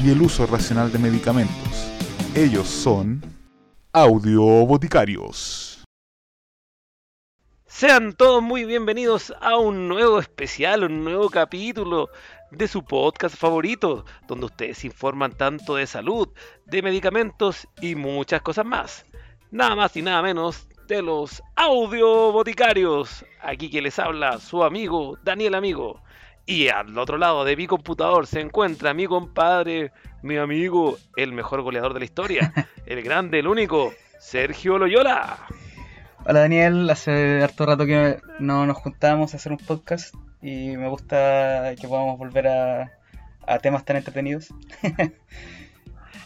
y el uso racional de medicamentos. Ellos son Audio Boticarios. Sean todos muy bienvenidos a un nuevo especial, un nuevo capítulo de su podcast favorito, donde ustedes informan tanto de salud, de medicamentos y muchas cosas más. Nada más y nada menos de los audio boticarios. Aquí que les habla su amigo Daniel Amigo. Y al otro lado de mi computador se encuentra mi compadre, mi amigo, el mejor goleador de la historia, el grande, el único, Sergio Loyola. Hola Daniel, hace harto rato que no nos juntamos a hacer un podcast y me gusta que podamos volver a, a temas tan entretenidos.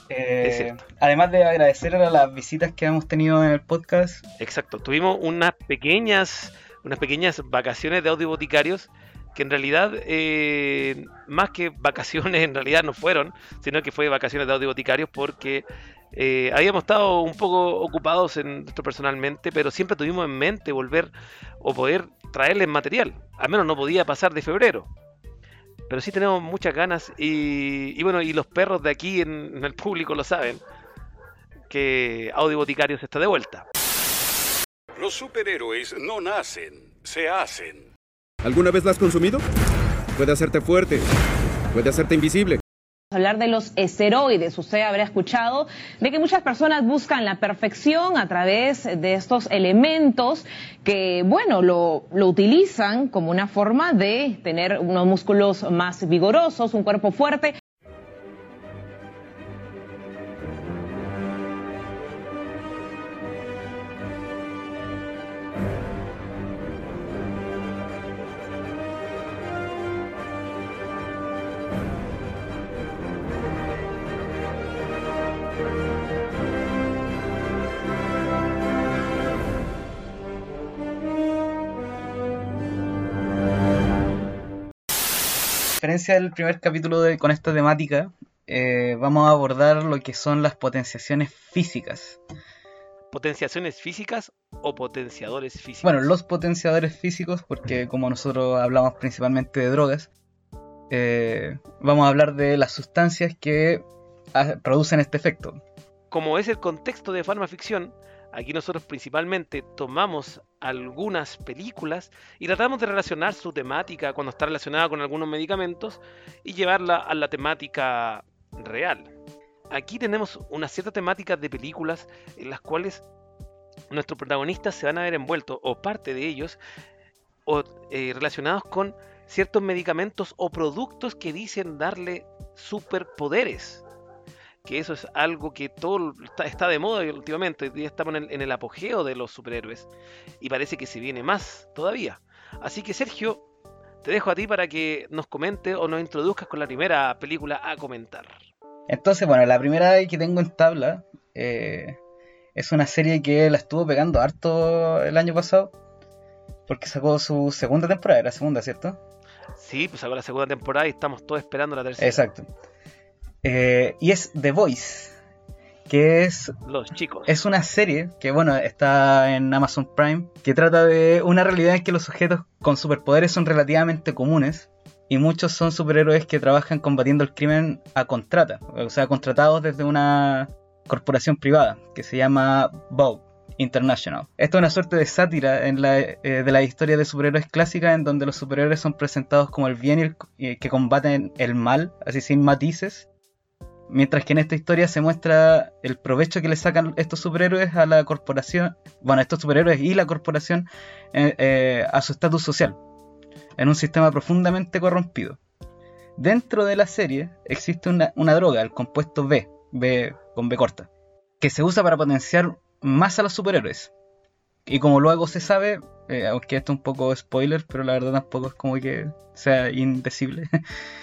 Eh, además de agradecer a las visitas que hemos tenido en el podcast. Exacto, tuvimos unas pequeñas, unas pequeñas vacaciones de audio boticarios que en realidad, eh, más que vacaciones, en realidad no fueron, sino que fue vacaciones de audio boticarios porque eh, habíamos estado un poco ocupados en esto personalmente, pero siempre tuvimos en mente volver o poder traerles material. Al menos no podía pasar de febrero. Pero sí tenemos muchas ganas y, bueno, y los perros de aquí en, el público lo saben, que Audio Boticarios está de vuelta. Los superhéroes no nacen, se hacen. ¿Alguna vez la has consumido? Puede hacerte fuerte, puede hacerte invisible hablar de los esteroides. Usted habrá escuchado de que muchas personas buscan la perfección a través de estos elementos que, bueno, lo, lo, utilizan como una forma de tener unos músculos más vigorosos, un cuerpo fuerte. Diferencia del primer capítulo de, con esta temática, eh, vamos a abordar lo que son las potenciaciones físicas. ¿Potenciaciones físicas o potenciadores físicos? Bueno, los potenciadores físicos, porque como nosotros hablamos principalmente de drogas, eh, vamos a hablar de las sustancias que ah, producen este efecto. Como es el contexto de farmaficción, Aquí nosotros principalmente tomamos algunas películas y tratamos de relacionar su temática cuando está relacionada con algunos medicamentos y llevarla a la temática real. Aquí tenemos una cierta temática de películas en las cuales nuestros protagonistas se van a ver envueltos o parte de ellos o, eh, relacionados con ciertos medicamentos o productos que dicen darle superpoderes que eso es algo que todo está, de moda últimamente. Ya estamos en el, apogeo de los superhéroes y parece que se viene más todavía. Así que Sergio, te dejo a ti para que nos comente o nos introduzcas con la primera película a comentar. Entonces, bueno, la primera que tengo en tabla eh, es una serie que la estuvo pegando harto el año pasado porque sacó su segunda temporada, era segunda, ¿cierto? Sí, pues sacó la segunda temporada y estamos todos esperando la tercera. Exacto. Eh, y es The Voice, que es... Los chicos. Es una serie que, bueno, está en Amazon Prime, que trata de una realidad en que los sujetos con superpoderes son relativamente comunes y muchos son superhéroes que trabajan combatiendo el crimen a contrata, o sea, contratados desde una corporación privada que se llama Vogue International. Esto es una suerte de sátira en la, eh, de la historia de superhéroes clásica en donde los superhéroes son presentados como el bien y el, que combaten el mal, así sin matices, Mientras que en esta historia se muestra el provecho que le sacan estos superhéroes a la corporación, bueno, estos superhéroes y la corporación eh, eh, a su estatus social, en un sistema profundamente corrompido. Dentro de la serie existe una, una, droga, el compuesto B, B con B corta, que se usa para potenciar más a los superhéroes. Y como luego se sabe, eh, aunque esto es un poco spoiler, pero la verdad tampoco es como que sea indecible.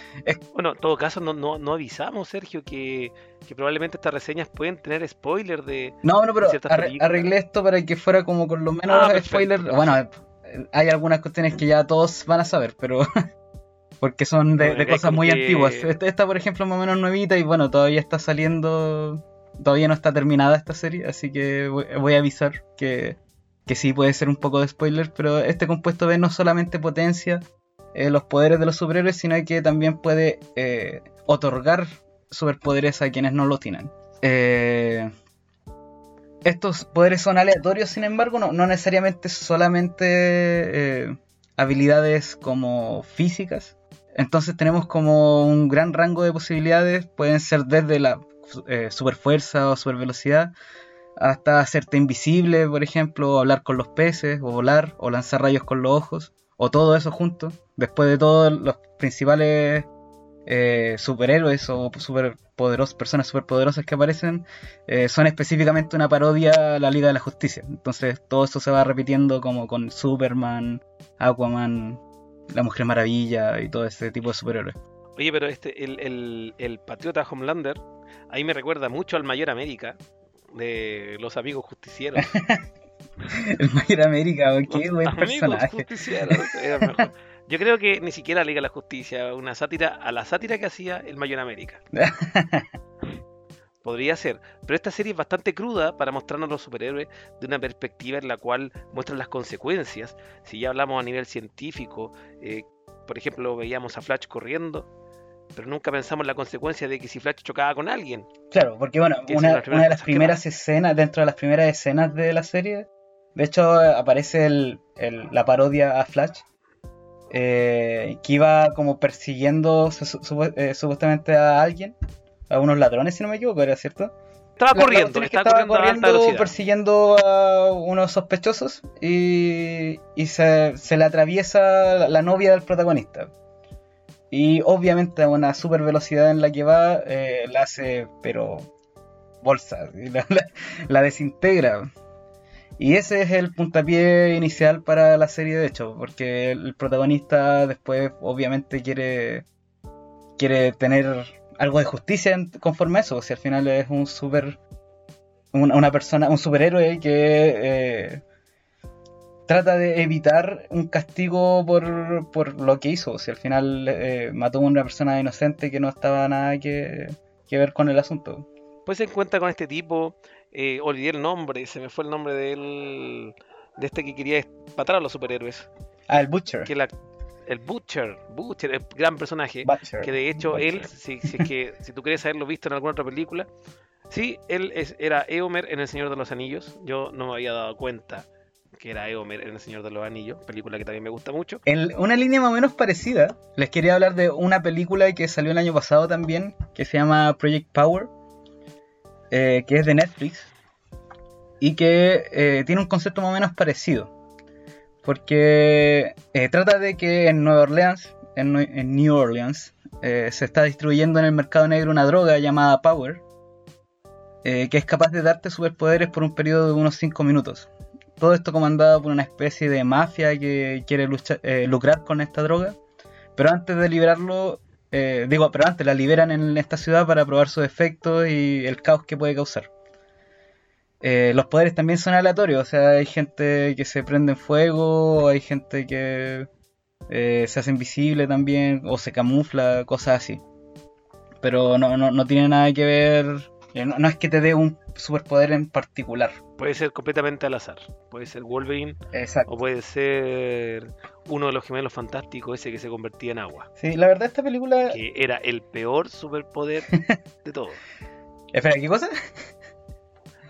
Bueno, en todo caso, no, no, no avisamos, Sergio, que, que probablemente estas reseñas pueden tener spoiler de. No, no, pero arre- arreglé esto para que fuera como con los menos Ah, spoilers. Bueno, hay algunas cuestiones que ya todos van a saber, pero. porque son de, Bueno, de cosas muy que- antiguas. Esta, esta, por ejemplo, es más o menos nuevita y bueno, todavía está saliendo. Todavía no está terminada esta serie, así que voy, voy a avisar que, que sí puede ser un poco de spoiler, pero este compuesto B no solamente potencia eh, los poderes de los superhéroes, sino que también puede eh, otorgar superpoderes a quienes no lo tienen. Eh, estos poderes son aleatorios, sin embargo, no, necesariamente solamente eh, habilidades como físicas. Entonces tenemos como un gran rango de posibilidades, pueden ser desde la superfuerza o supervelocidad hasta hacerte invisible, por ejemplo, o hablar con los peces, o volar, o lanzar rayos con los ojos, o todo eso junto. Después de todos los principales eh, superhéroes o superpoderos, personas superpoderosas que aparecen, eh, son específicamente una parodia a la Liga de la Justicia. Entonces todo eso se va repitiendo como con Superman, Aquaman, la Mujer Maravilla y todo ese tipo de superhéroes. Oye, pero este, el, el, el Patriota Homelander, ahí me recuerda mucho al Mayor América de los amigos justicieros. El Mayor América, qué buen amigos personaje. justicieros, era mejor. Yo creo que ni siquiera Liga la Justicia, una sátira a la sátira que hacía el Mayor América. Podría ser, pero esta serie es bastante cruda para mostrarnos los superhéroes de una perspectiva en la cual muestran las consecuencias. Si ya hablamos a nivel científico, eh, por ejemplo, veíamos a Flash corriendo, pero nunca pensamos en la consecuencia de que si Flash chocaba con alguien. Claro, porque bueno, una, una de las primeras escenas, dentro de las primeras escenas de la serie, de hecho aparece el- el- la parodia a Flash, eh, que iba como persiguiendo su- su- supu- eh, supuestamente a alguien, a unos ladrones si no me equivoco, ¿era cierto? Estaba La- corriendo, estaba estaba corriendo persiguiendo a unos sospechosos y, y se, se le atraviesa la, la novia del protagonista. Y obviamente a una super velocidad en la que va, eh, la hace, pero bolsa, la, desintegra. Y ese es el puntapié inicial para la serie, de hecho, porque el protagonista después obviamente quiere, quiere tener algo de justicia conforme a eso, si al final es un super una, una persona, un superhéroe que eh, trata de evitar un castigo por, por lo que hizo, si al final eh, mató a una persona inocente que no estaba nada que, que ver con el asunto. Pues se encuentra con este tipo, eh, olvidé el nombre, se me fue el nombre de él, de este que quería matar a los superhéroes, Ah, el Butcher. que la, el Butcher, Butcher, el gran personaje, Butcher. que de hecho Butcher. él, si, si es que si tú quieres haberlo visto en alguna otra película, sí, él es, era Eomer en El Señor de los Anillos, yo no me había dado cuenta que era Eomer en El Señor de los Anillos, película que también me gusta mucho. En una línea más o menos parecida, les quería hablar de una película que salió el año pasado también, que se llama Project Power, eh, que es de Netflix, y que eh, tiene un concepto más o menos parecido, porque eh, trata de que en Nueva Orleans, en, New Orleans, se está distribuyendo en el mercado negro una droga llamada Power, que es capaz de darte superpoderes por un periodo de unos 5 minutos. Todo esto comandado por una especie de mafia que quiere eh, lucrar con esta droga. Pero antes de liberarlo, eh, digo, pero antes la liberan en esta ciudad para probar sus efectos y el caos que puede causar. Eh, los poderes también son aleatorios, o sea, hay gente que se prende en fuego, hay gente que eh, se hace invisible también, o se camufla, cosas así. Pero no, no, no tiene nada que ver, eh, no es que te dé un superpoder en particular. Puede ser completamente al azar, puede ser Wolverine Exacto. o puede ser uno de los gemelos fantásticos, ese que se convertía en agua. Sí, la verdad esta película... que era el peor superpoder de todos. Espera, ¿qué cosa?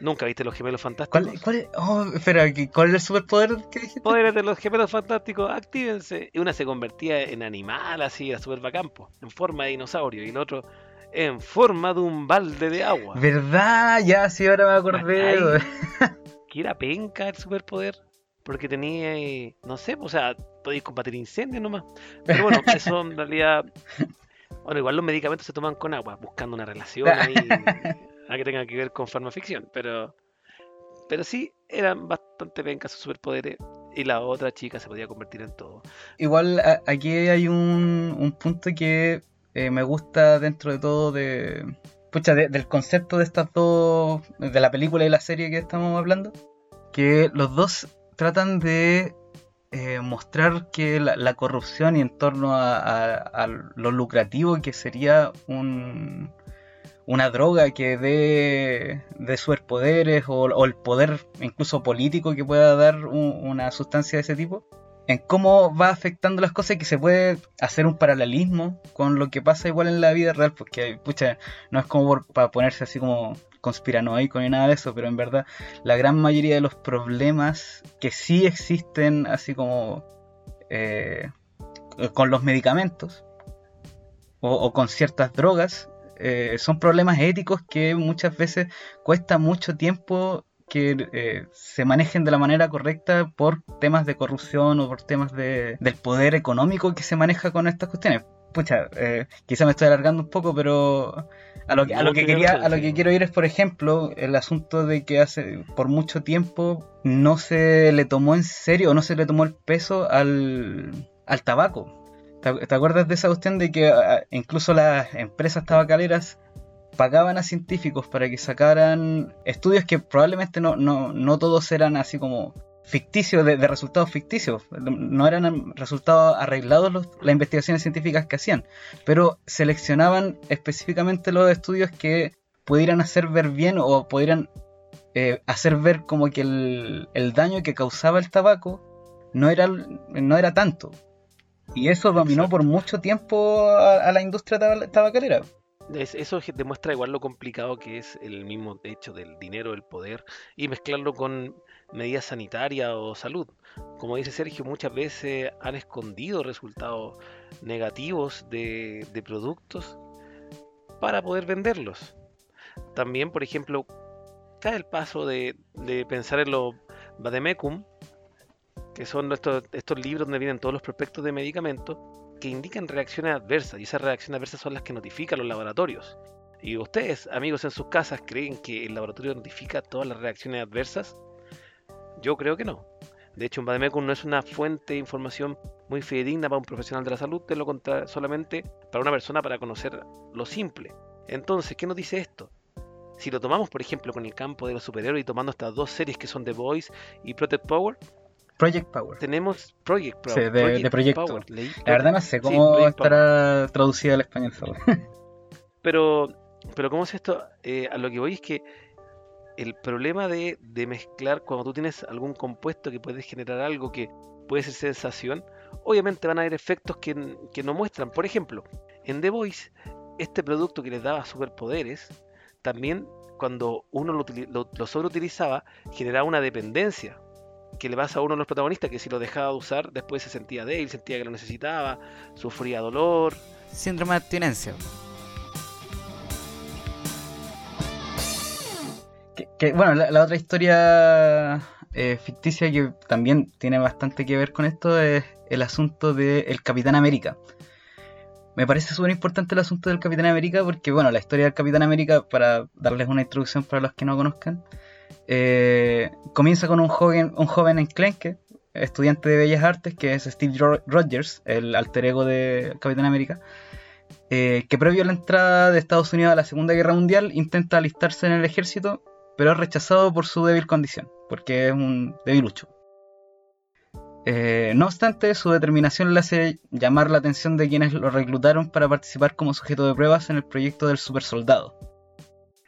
¿Nunca viste los gemelos fantásticos? ¿Cuál, cuál es? Oh, espera, ¿qué- ¿cuál es el superpoder que dijiste? Poderes de los gemelos fantásticos, actívense. Y una se convertía en animal, así, era super bacampo, en forma de dinosaurio. Y el otro en forma de un balde de agua. ¿Verdad? Ya, sí, ahora me acordé. Que era penca el superpoder. Porque tenía, eh, no sé, o sea, podéis combatir incendios nomás. Pero bueno, eso en realidad. Bueno, igual los medicamentos se toman con agua, buscando una relación ahí a que tenga que ver con farmaficción. Pero Pero sí, eran bastante pencas sus superpoderes. Y la otra chica se podía convertir en todo. Igual a- aquí hay un, un punto que eh, me gusta dentro de todo de, pucha, de- del concepto de estas dos, de la película y la serie que estamos hablando, que los dos tratan de eh, mostrar que la, corrupción y en torno a, lo lucrativo que sería un, una droga que dé, dé superpoderes o, o el poder incluso político que pueda dar un- una sustancia de ese tipo, en cómo va afectando las cosas y que se puede hacer un paralelismo con lo que pasa igual en la vida real, porque pucha, no es como para ponerse así como conspiranoico ni nada de eso, pero en verdad la gran mayoría de los problemas que sí existen así como eh, con los medicamentos o, o con ciertas drogas eh, son problemas éticos que muchas veces cuesta mucho tiempo que eh, se manejen de la manera correcta por temas de corrupción o por temas de, del poder económico que se maneja con estas cuestiones. Pucha, eh, quizá me estoy alargando un poco, pero a lo que, a lo que quería, a lo que quiero ir es, por ejemplo, el asunto de que hace por mucho tiempo no se le tomó en serio o no se le tomó el peso al, al tabaco. ¿Te, te acuerdas de esa cuestión de que ah, incluso las empresas tabacaleras pagaban a científicos para que sacaran estudios que probablemente no, no, no todos eran así como ficticios, de, de resultados ficticios, no eran resultados arreglados los- las investigaciones científicas que hacían, pero seleccionaban específicamente los estudios que pudieran hacer ver bien o pudieran eh, hacer ver como que el, el daño que causaba el tabaco no era, no era tanto. Y eso dominó por mucho tiempo a, a la industria tab- tabacalera. Es- Eso demuestra igual lo complicado que es el mismo hecho del dinero, el poder, y mezclarlo con medidas sanitarias o salud. Como dice Sergio, muchas veces han escondido resultados negativos de, productos para poder venderlos. También, por ejemplo, cae el paso de, de pensar en los Bademecum, que son estos, estos libros donde vienen todos los prospectos de medicamentos, que indican reacciones adversas, y esas reacciones adversas son las que notifican los laboratorios. Y ustedes, amigos en sus casas, creen que el laboratorio notifica todas las reacciones adversas? Yo creo que no. De hecho, un Bademecum no es una fuente de información muy fidedigna para un profesional de la salud, de lo contrario, solamente para una persona para conocer lo simple. Entonces, ¿qué nos dice esto? Si lo tomamos, por ejemplo, con el campo de los superhéroes y tomando estas dos series que son The Voice y Protect Power, Project Power. tenemos Project Power. Sí, de- de proyecto. Power. Leí La verdad no sé Sí, cómo Project Power. estará traducida al español. Pero, pero ¿cómo es esto? Eh, a lo que voy es que el problema de, de mezclar cuando tú tienes algún compuesto que puede generar algo que puede ser sensación, obviamente van a haber efectos que, que no muestran. Por ejemplo, en The Voice, este producto que les daba superpoderes, también cuando uno lo, lo, lo sobreutilizaba, generaba una dependencia que le pasa a uno de los protagonistas, que si lo dejaba de usar, después se sentía débil, sentía que lo necesitaba, sufría dolor, Síndrome de abstinencia. Que, que, bueno, la, la otra historia eh, ficticia que también tiene bastante que ver con esto es el asunto del Capitán América. Me parece súper importante el asunto del Capitán América porque, bueno, la historia del Capitán América, para darles una introducción para los que no conozcan, eh, comienza con un joven, un joven enclenque, estudiante de Bellas Artes, que es Steve Ro- Rogers, el alter ego de Capitán América, eh, que previo a la entrada de Estados Unidos a la Segunda Guerra Mundial intenta alistarse en el ejército, pero es rechazado por su débil condición, porque es un debilucho. Eh, no obstante, su determinación le hace llamar la atención de quienes lo reclutaron para participar como sujeto de pruebas en el proyecto del super soldado,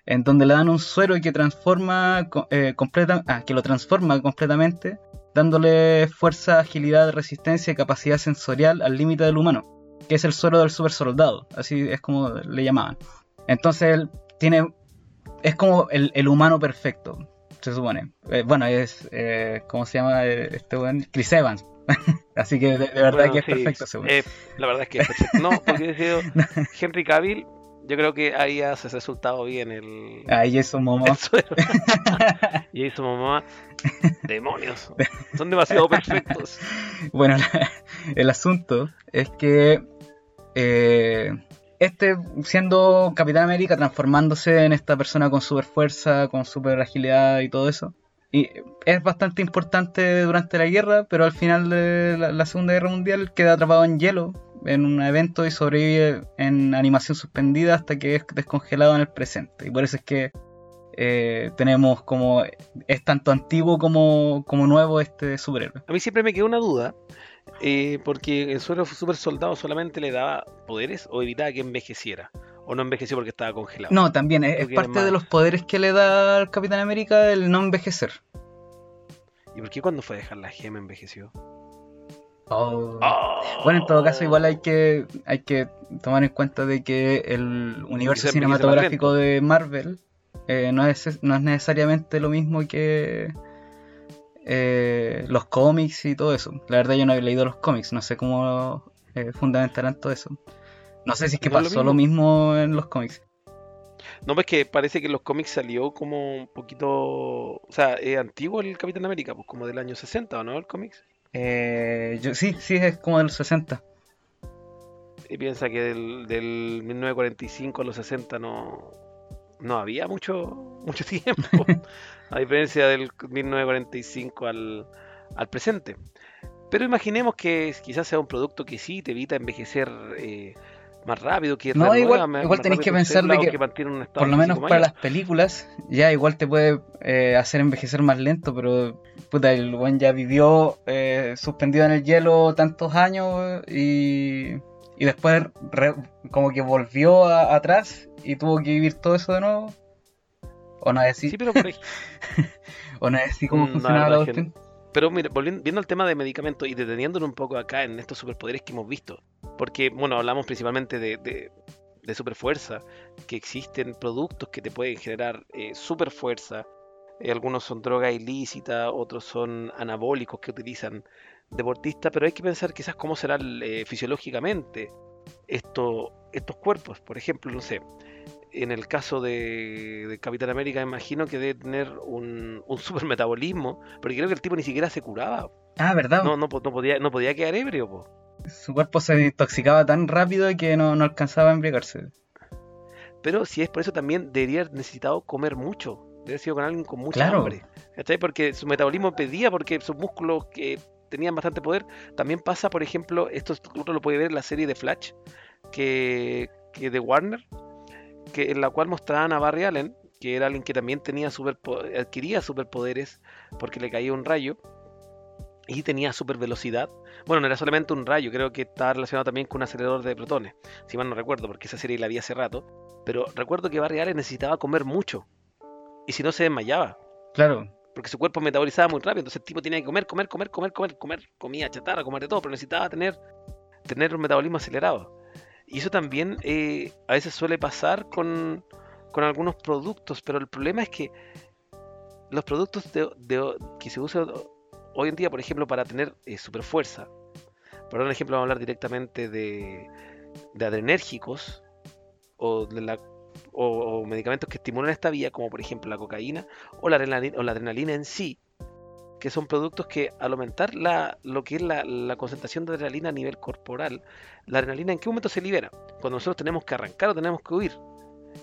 en donde le dan un suero que transforma eh, completa- ah, que lo transforma completamente, dándole fuerza, agilidad, resistencia y capacidad sensorial al límite del humano, que es el suero del super soldado, así es como le llamaban. Entonces él tiene es como el, el humano perfecto, se supone. Eh, bueno, es, eh, ¿cómo se llama eh, este weón? Chris Evans. Así que de, de verdad Bueno, que es sí, perfecto weón. eh, la verdad es que es perfecto. No, porque he sido Henry Cavill, yo creo que ahí hace resultado bien el, Ahí es un momo. el suero. y ahí su mamá, demonios, son demasiado perfectos. Bueno, el asunto es que eh, este, siendo Capitán América, transformándose en esta persona con super fuerza, con super agilidad y todo eso, y es bastante importante durante la guerra, pero al final de la, la Segunda Guerra Mundial queda atrapado en hielo en un evento y sobrevive en animación suspendida hasta que es descongelado en el presente. Y por eso es que eh, tenemos como es tanto antiguo como, como nuevo este superhéroe. A mí siempre me quedó una duda, eh, porque el suelo super soldado solamente le daba poderes o evitaba que envejeciera. O no envejeció porque estaba congelado. No, también es, parte más- de los poderes que le da al Capitán América el no envejecer. ¿Y por qué cuando fue a dejar la gema envejeció? Oh. ¡Oh! Bueno, en todo caso, igual hay que, hay que tomar en cuenta de que el universo cinematográfico de Marvel eh, no, es, no es necesariamente lo mismo que eh, los cómics y todo eso. La verdad, yo no he leído los cómics, no sé cómo eh, fundamentarán todo eso. No sé si es que No es lo pasó lo mismo en los cómics. No, pues que parece que en los cómics salió como un poquito. O sea, es antiguo el Capitán América, pues como del año 60, ¿o no? El cómics. Eh, yo, sí, sí, es como de los 60. Y piensa que del, del 1945 a los 60 no, no había mucho, mucho tiempo. a diferencia del 1945 al, al presente. Pero imaginemos que quizás sea un producto que sí te evita envejecer eh, más rápido, que No, igual- más- igual tenés que pensar de que, Por lo menos para las películas, ya igual te puede eh, hacer envejecer más lento, pero puta, el buen ya vivió eh, suspendido en el hielo tantos años y, y después re- como que volvió a- atrás y tuvo que vivir todo eso de nuevo. O no es así, Sí, pero por ej- o no es así como Mm, no, funcionaba la cuestión. Pero mira, volviendo viendo al tema de medicamentos y deteniéndonos un poco acá en estos superpoderes que hemos visto, porque, bueno, hablamos principalmente de, de, de superfuerza, que existen productos que te pueden generar eh, superfuerza, eh, algunos son droga ilícita, otros son anabólicos que utilizan deportistas, pero hay que pensar quizás cómo serán eh, fisiológicamente esto- estos cuerpos. Por ejemplo, no sé, en el caso de, de Capitán América, imagino que debe tener un, un supermetabolismo, porque creo que el tipo ni siquiera se curaba. Ah, ¿verdad? No, no, no podía, no podía quedar ebrio, po. Su cuerpo se intoxicaba tan rápido que no, no alcanzaba a embriagarse. Pero si es por eso también debería haber necesitado comer mucho. Debe haber sido con alguien con mucha Claro. hambre. Porque su metabolismo pedía, porque sus músculos que tenían bastante poder. También pasa, por ejemplo, esto uno lo puede ver en la serie de Flash, que, que de Warner, que en la cual mostraban a Barry Allen, que era alguien que también tenía superpo- adquiría superpoderes porque le caía un rayo y tenía super velocidad. Bueno, no era solamente un rayo, creo que estaba relacionado también con un acelerador de protones, si mal no recuerdo, porque esa serie la vi hace rato. Pero recuerdo que Barry Allen necesitaba comer mucho y si no se desmayaba Claro, porque su cuerpo metabolizaba muy rápido, entonces el tipo tenía que comer, comer, comer, comer, comer, comer, comida chatarra, comer de todo, pero necesitaba tener, tener un metabolismo acelerado. Y eso también eh, a veces suele pasar con, con algunos productos, pero el problema es que los productos de, de- que se usan hoy en día, por ejemplo, para tener eh, super fuerza, por un ejemplo, vamos a hablar directamente de, adrenérgicos o medicamentos que estimulan esta vía, como por ejemplo la cocaína o la adrenalina, o la adrenalina en sí, que son productos que al aumentar la, lo que es la concentración de adrenalina a nivel corporal, la adrenalina en qué momento se libera? Cuando nosotros tenemos que arrancar o tenemos que huir.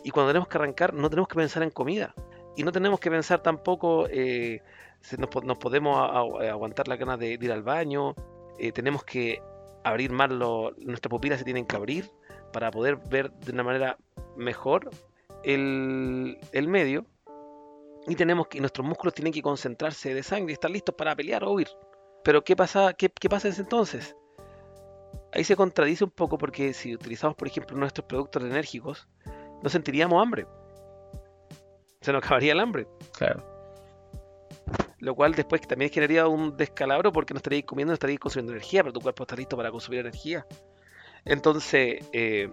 Y cuando tenemos que arrancar no tenemos que pensar en comida. Y no tenemos que pensar tampoco eh, si nos, po- nos podemos a- aguantar la ganas de, ir al baño, eh, tenemos que abrir más, lo, nuestras pupilas se tienen que abrir para poder ver de una manera mejor el, el medio y tenemos que nuestros músculos tienen que concentrarse de sangre y estar listos para pelear o huir. Pero ¿qué pasa, qué, qué pasa entonces? Ahí se contradice un poco porque si utilizamos, por ejemplo, nuestros productos enérgicos, no sentiríamos hambre. Se nos acabaría el hambre. claro. Lo cual después también generaría un descalabro porque no estaríais comiendo, no estaríais consumiendo energía, pero tu cuerpo está listo para consumir energía. Entonces, eh,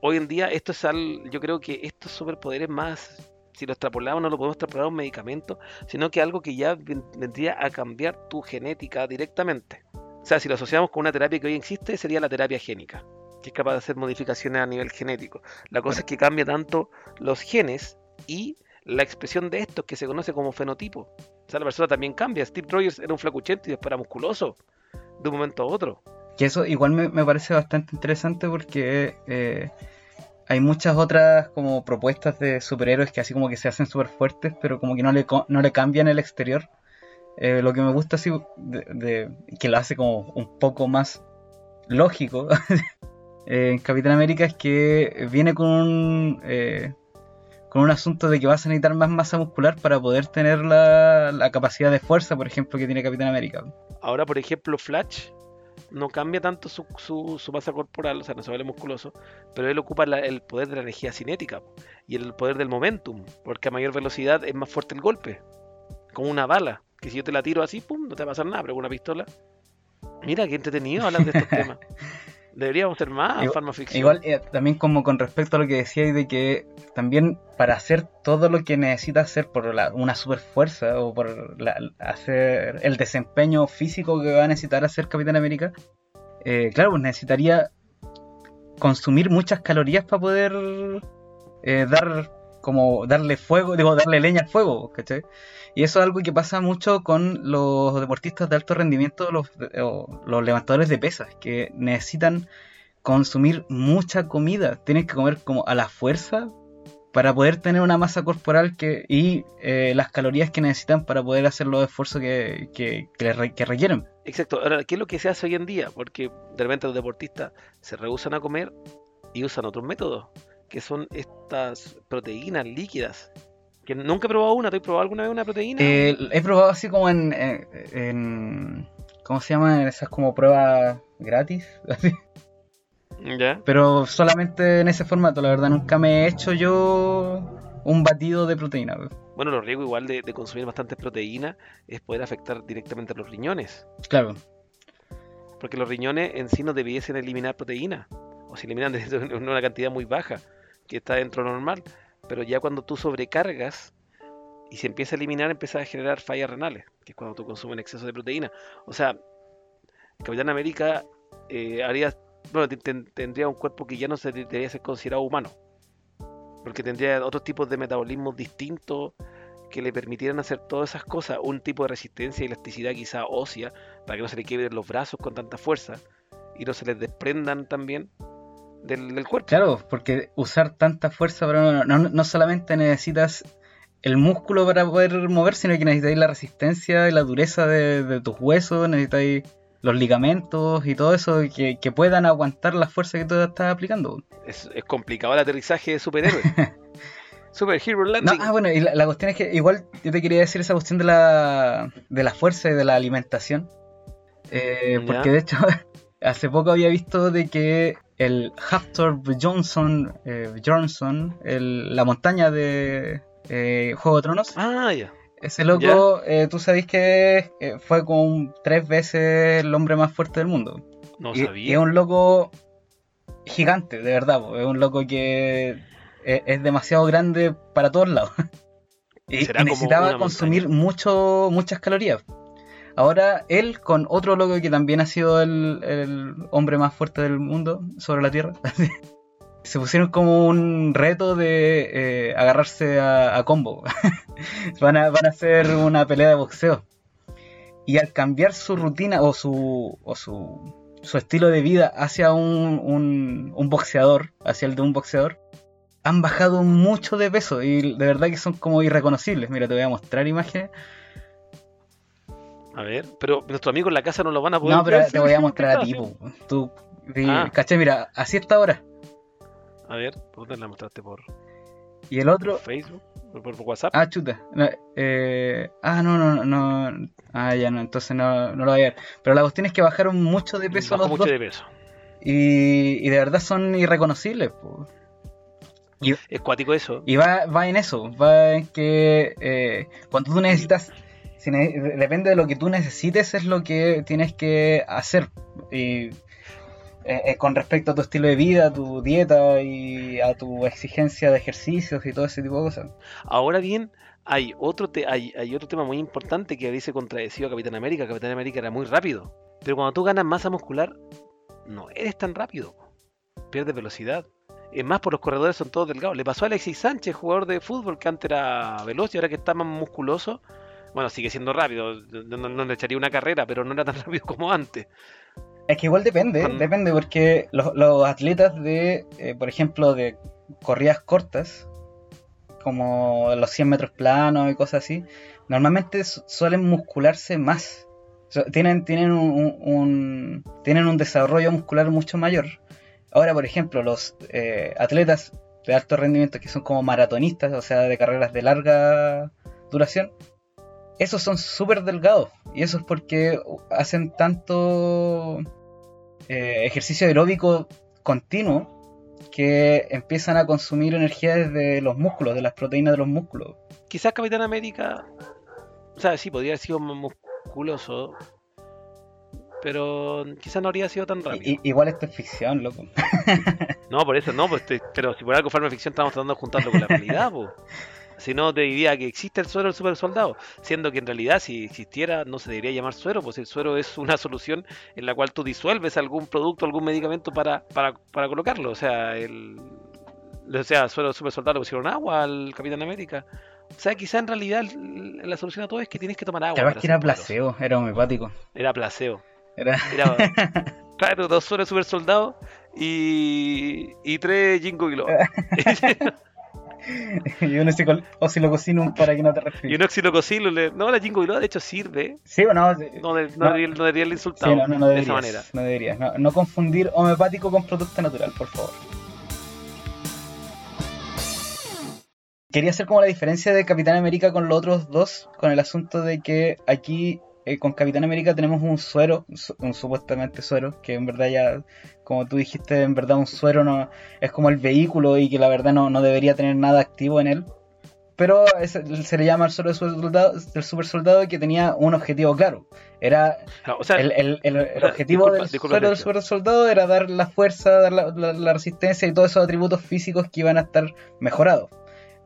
hoy en día esto es al, yo creo que estos superpoderes más, si lo extrapolamos, no lo podemos extrapolar a un medicamento, sino que algo que ya ven- vendría a cambiar tu genética directamente. O sea, si lo asociamos con una terapia que hoy existe, sería la terapia génica, que es capaz de hacer modificaciones a nivel genético. La cosa es que cambia tanto los genes y la expresión de estos que se conoce como fenotipo. O sea, la persona también cambia. Steve Rogers era un flacuchento y después era musculoso, de un momento a otro. Que eso igual me, me parece bastante interesante porque eh, hay muchas otras como propuestas de superhéroes que así como que se hacen súper fuertes, pero como que no le, no le cambian el exterior. Eh, lo que me gusta así, de, que lo hace como un poco más lógico eh, en Capitán América es que viene con un, con un asunto de que vas a necesitar más masa muscular para poder tener la, la capacidad de fuerza, por ejemplo, que tiene Capitán América. Ahora, por ejemplo, Flash no cambia tanto su, su, su masa corporal, o sea, no se vuelve musculoso, pero él ocupa la- el poder de la energía cinética y el poder del momentum, porque a mayor velocidad es más fuerte el golpe, como una bala, que si yo te la tiro así, pum, no te va a pasar nada, pero con una pistola. Mira, qué entretenido hablar de estos temas. Deberíamos ser más Igual- farmaficción. Igual, eh, también como con respecto a lo que decíais de que también para hacer todo lo que necesita hacer por la- una super fuerza o por la- hacer el desempeño físico que va a necesitar hacer Capitán América, eh, claro, pues necesitaría consumir muchas calorías para poder eh, dar como darle fuego, digo, darle leña al fuego, ¿cachai? Y eso es algo que pasa mucho con los deportistas de alto rendimiento, los, los levantadores de pesas, que necesitan consumir mucha comida. Tienen que comer como a la fuerza para poder tener una masa corporal que, y eh, las calorías que necesitan para poder hacer los esfuerzos que, que, que que requieren. Exacto. Ahora, ¿qué es lo que se hace hoy en día? Porque de repente los deportistas se rehusan a comer y usan otros métodos, que son estas proteínas líquidas. Que nunca he probado una, ¿te has probado alguna vez una proteína? Eh, he probado así como en, en, en- ¿Cómo se llaman? Esas como pruebas gratis. así. ¿Ya? Pero solamente en ese formato, la verdad, nunca me he hecho yo un batido de proteína. Bueno, los riesgos igual de, de consumir bastantes proteínas es poder afectar directamente a los riñones. Claro. Porque los riñones en sí no debiesen eliminar proteínas. O se eliminan desde una cantidad muy baja, que está dentro normal. Pero ya cuando tú sobrecargas y se empieza a eliminar, empieza a generar fallas renales, que es cuando tú consumes en exceso de proteína. O sea, Capitán América eh, haría, bueno, te- ten- tendría un cuerpo que ya no se debería ser considerado humano. Porque tendría otros tipos de metabolismos distintos que le permitieran hacer todas esas cosas. Un tipo de resistencia y elasticidad quizá ósea, para que no se le quiebren los brazos con tanta fuerza y no se les desprendan también del, del cuerpo. Claro, porque usar tanta fuerza para no, no, no solamente necesitas el músculo para poder mover, sino que necesitáis la resistencia y la dureza de, de tus huesos, necesitáis los ligamentos y todo eso que, que puedan aguantar la fuerza que tú estás aplicando. Es, es complicado el aterrizaje de superhéroes. Superhero No, Landing. ah, bueno, y la, la cuestión es que igual yo te quería decir esa cuestión de la, de la fuerza y de la alimentación. Eh, porque de hecho, hace poco había visto de que el Haftor Johnson, eh, Johnson, el- la montaña de eh, Juego de Tronos, Ah, ya. ese loco, eh, tú sabes que eh, fue como tres veces el hombre más fuerte del mundo. No Y- y, sabía. es un loco gigante, de verdad. po. Es un loco que es, es demasiado grande para todos lados. y, y necesitaba consumir mucho, muchas calorías. Ahora él con otro loco que también ha sido el, hombre más fuerte del mundo sobre la Tierra. Se pusieron como un reto de eh, agarrarse a, a combo. van, a, van a hacer una pelea de boxeo. Y al cambiar su rutina o su, o su, su estilo de vida hacia un, un, un boxeador, hacia el de un boxeador, han bajado mucho de peso y de verdad que son como irreconocibles. Mira, te voy a mostrar imágenes. A ver, pero nuestros amigos en la casa no lo van a poder No, pero ver, te voy a mostrar a ¿Qué ti. Tú, Ah. ¿cachai? Mira, así está ahora. A ver, ¿por dónde la mostraste? ¿Por, Y el por otro, Facebook? ¿Por, por WhatsApp? ah, chuta. No, eh, ah, no, no, no. Ah, ya no, entonces no, no lo voy a ver. Pero la cuestión es que bajaron mucho de peso Bajó los mucho dos. de peso. Y, y de verdad son irreconocibles, po. Es cuático eso. Y va, va en eso, va en que eh, cuando tú necesitas, depende de lo que tú necesites, es lo que tienes que hacer. Y eh, eh, con respecto a tu estilo de vida, a tu dieta y a tu exigencia de ejercicios y todo ese tipo de cosas. Ahora bien, hay otro, te- hay, hay otro tema muy importante que dice contradecido a Capitán América. Capitán América era muy rápido. Pero cuando tú ganas masa muscular, no eres tan rápido. Pierdes velocidad. Es más, por los corredores son todos delgados. Le pasó a Alexis Sánchez, jugador de fútbol que antes era veloz y ahora que está más musculoso. Bueno, sigue siendo rápido. No, no- le echaría una carrera, pero no era tan rápido como antes. Es que igual depende, depende porque los, los atletas de, eh, por ejemplo, de, corridas cortas, como los 100 metros planos y cosas así, normalmente su- suelen muscularse más. O sea, tienen, tienen, un, un- un- tienen un desarrollo muscular mucho mayor. Ahora, por ejemplo, los eh, atletas de alto rendimiento que son como maratonistas, o sea, de carreras de larga duración, esos son súper delgados. Y eso es porque hacen tanto eh, ejercicio aeróbico continuo que empiezan a consumir energía desde los músculos, de las proteínas de los músculos. Quizás Capitán América, o sea, sí, podría haber sido musculoso, pero quizás no habría sido tan rápido. I- igual esto es ficción, loco. No, por eso no, pues pero si por algo Farma Ficción estamos tratando de juntarlo con la realidad, pues. Si no, te diría que existe el suero del super soldado, siendo que en realidad si existiera no se debería llamar suero, pues el suero es una solución en la cual tú disuelves algún producto, algún medicamento para, para, para colocarlo. O sea, el o sea, suero del super soldado le pusieron agua al Capitán América. O sea, quizá en realidad la solución a todo es que tienes que tomar agua. Capaz que era placebo, era homeopático. Era placebo. Era... Era, claro, dos sueros super soldados y, y tres Jingo Biloba. y un oscilocosinum para que no te y resfríes. un oxilococilo. le- No, la Jingo Biloba de hecho sirve. Sí o no, No, de- no, No. debería, no debería Sí, no, de esa manera. No deberías. No confundir homeopático con producto natural, por favor. Quería hacer como la diferencia de Capitán América con los otros dos, con el asunto de que aquí eh, con Capitán América tenemos un suero, un su- un supuestamente suero, que en verdad ya, como tú dijiste, en verdad un suero no es como el vehículo y que la verdad no, no debería tener nada activo en él. Pero ese- se le llama el suero del super soldado, que tenía un objetivo claro. Era O sea, el, el- el- el o sea, objetivo disculpa- del disculpa, suero del super soldado era dar la fuerza, dar la, la- la resistencia y todos esos atributos físicos que iban a estar mejorados.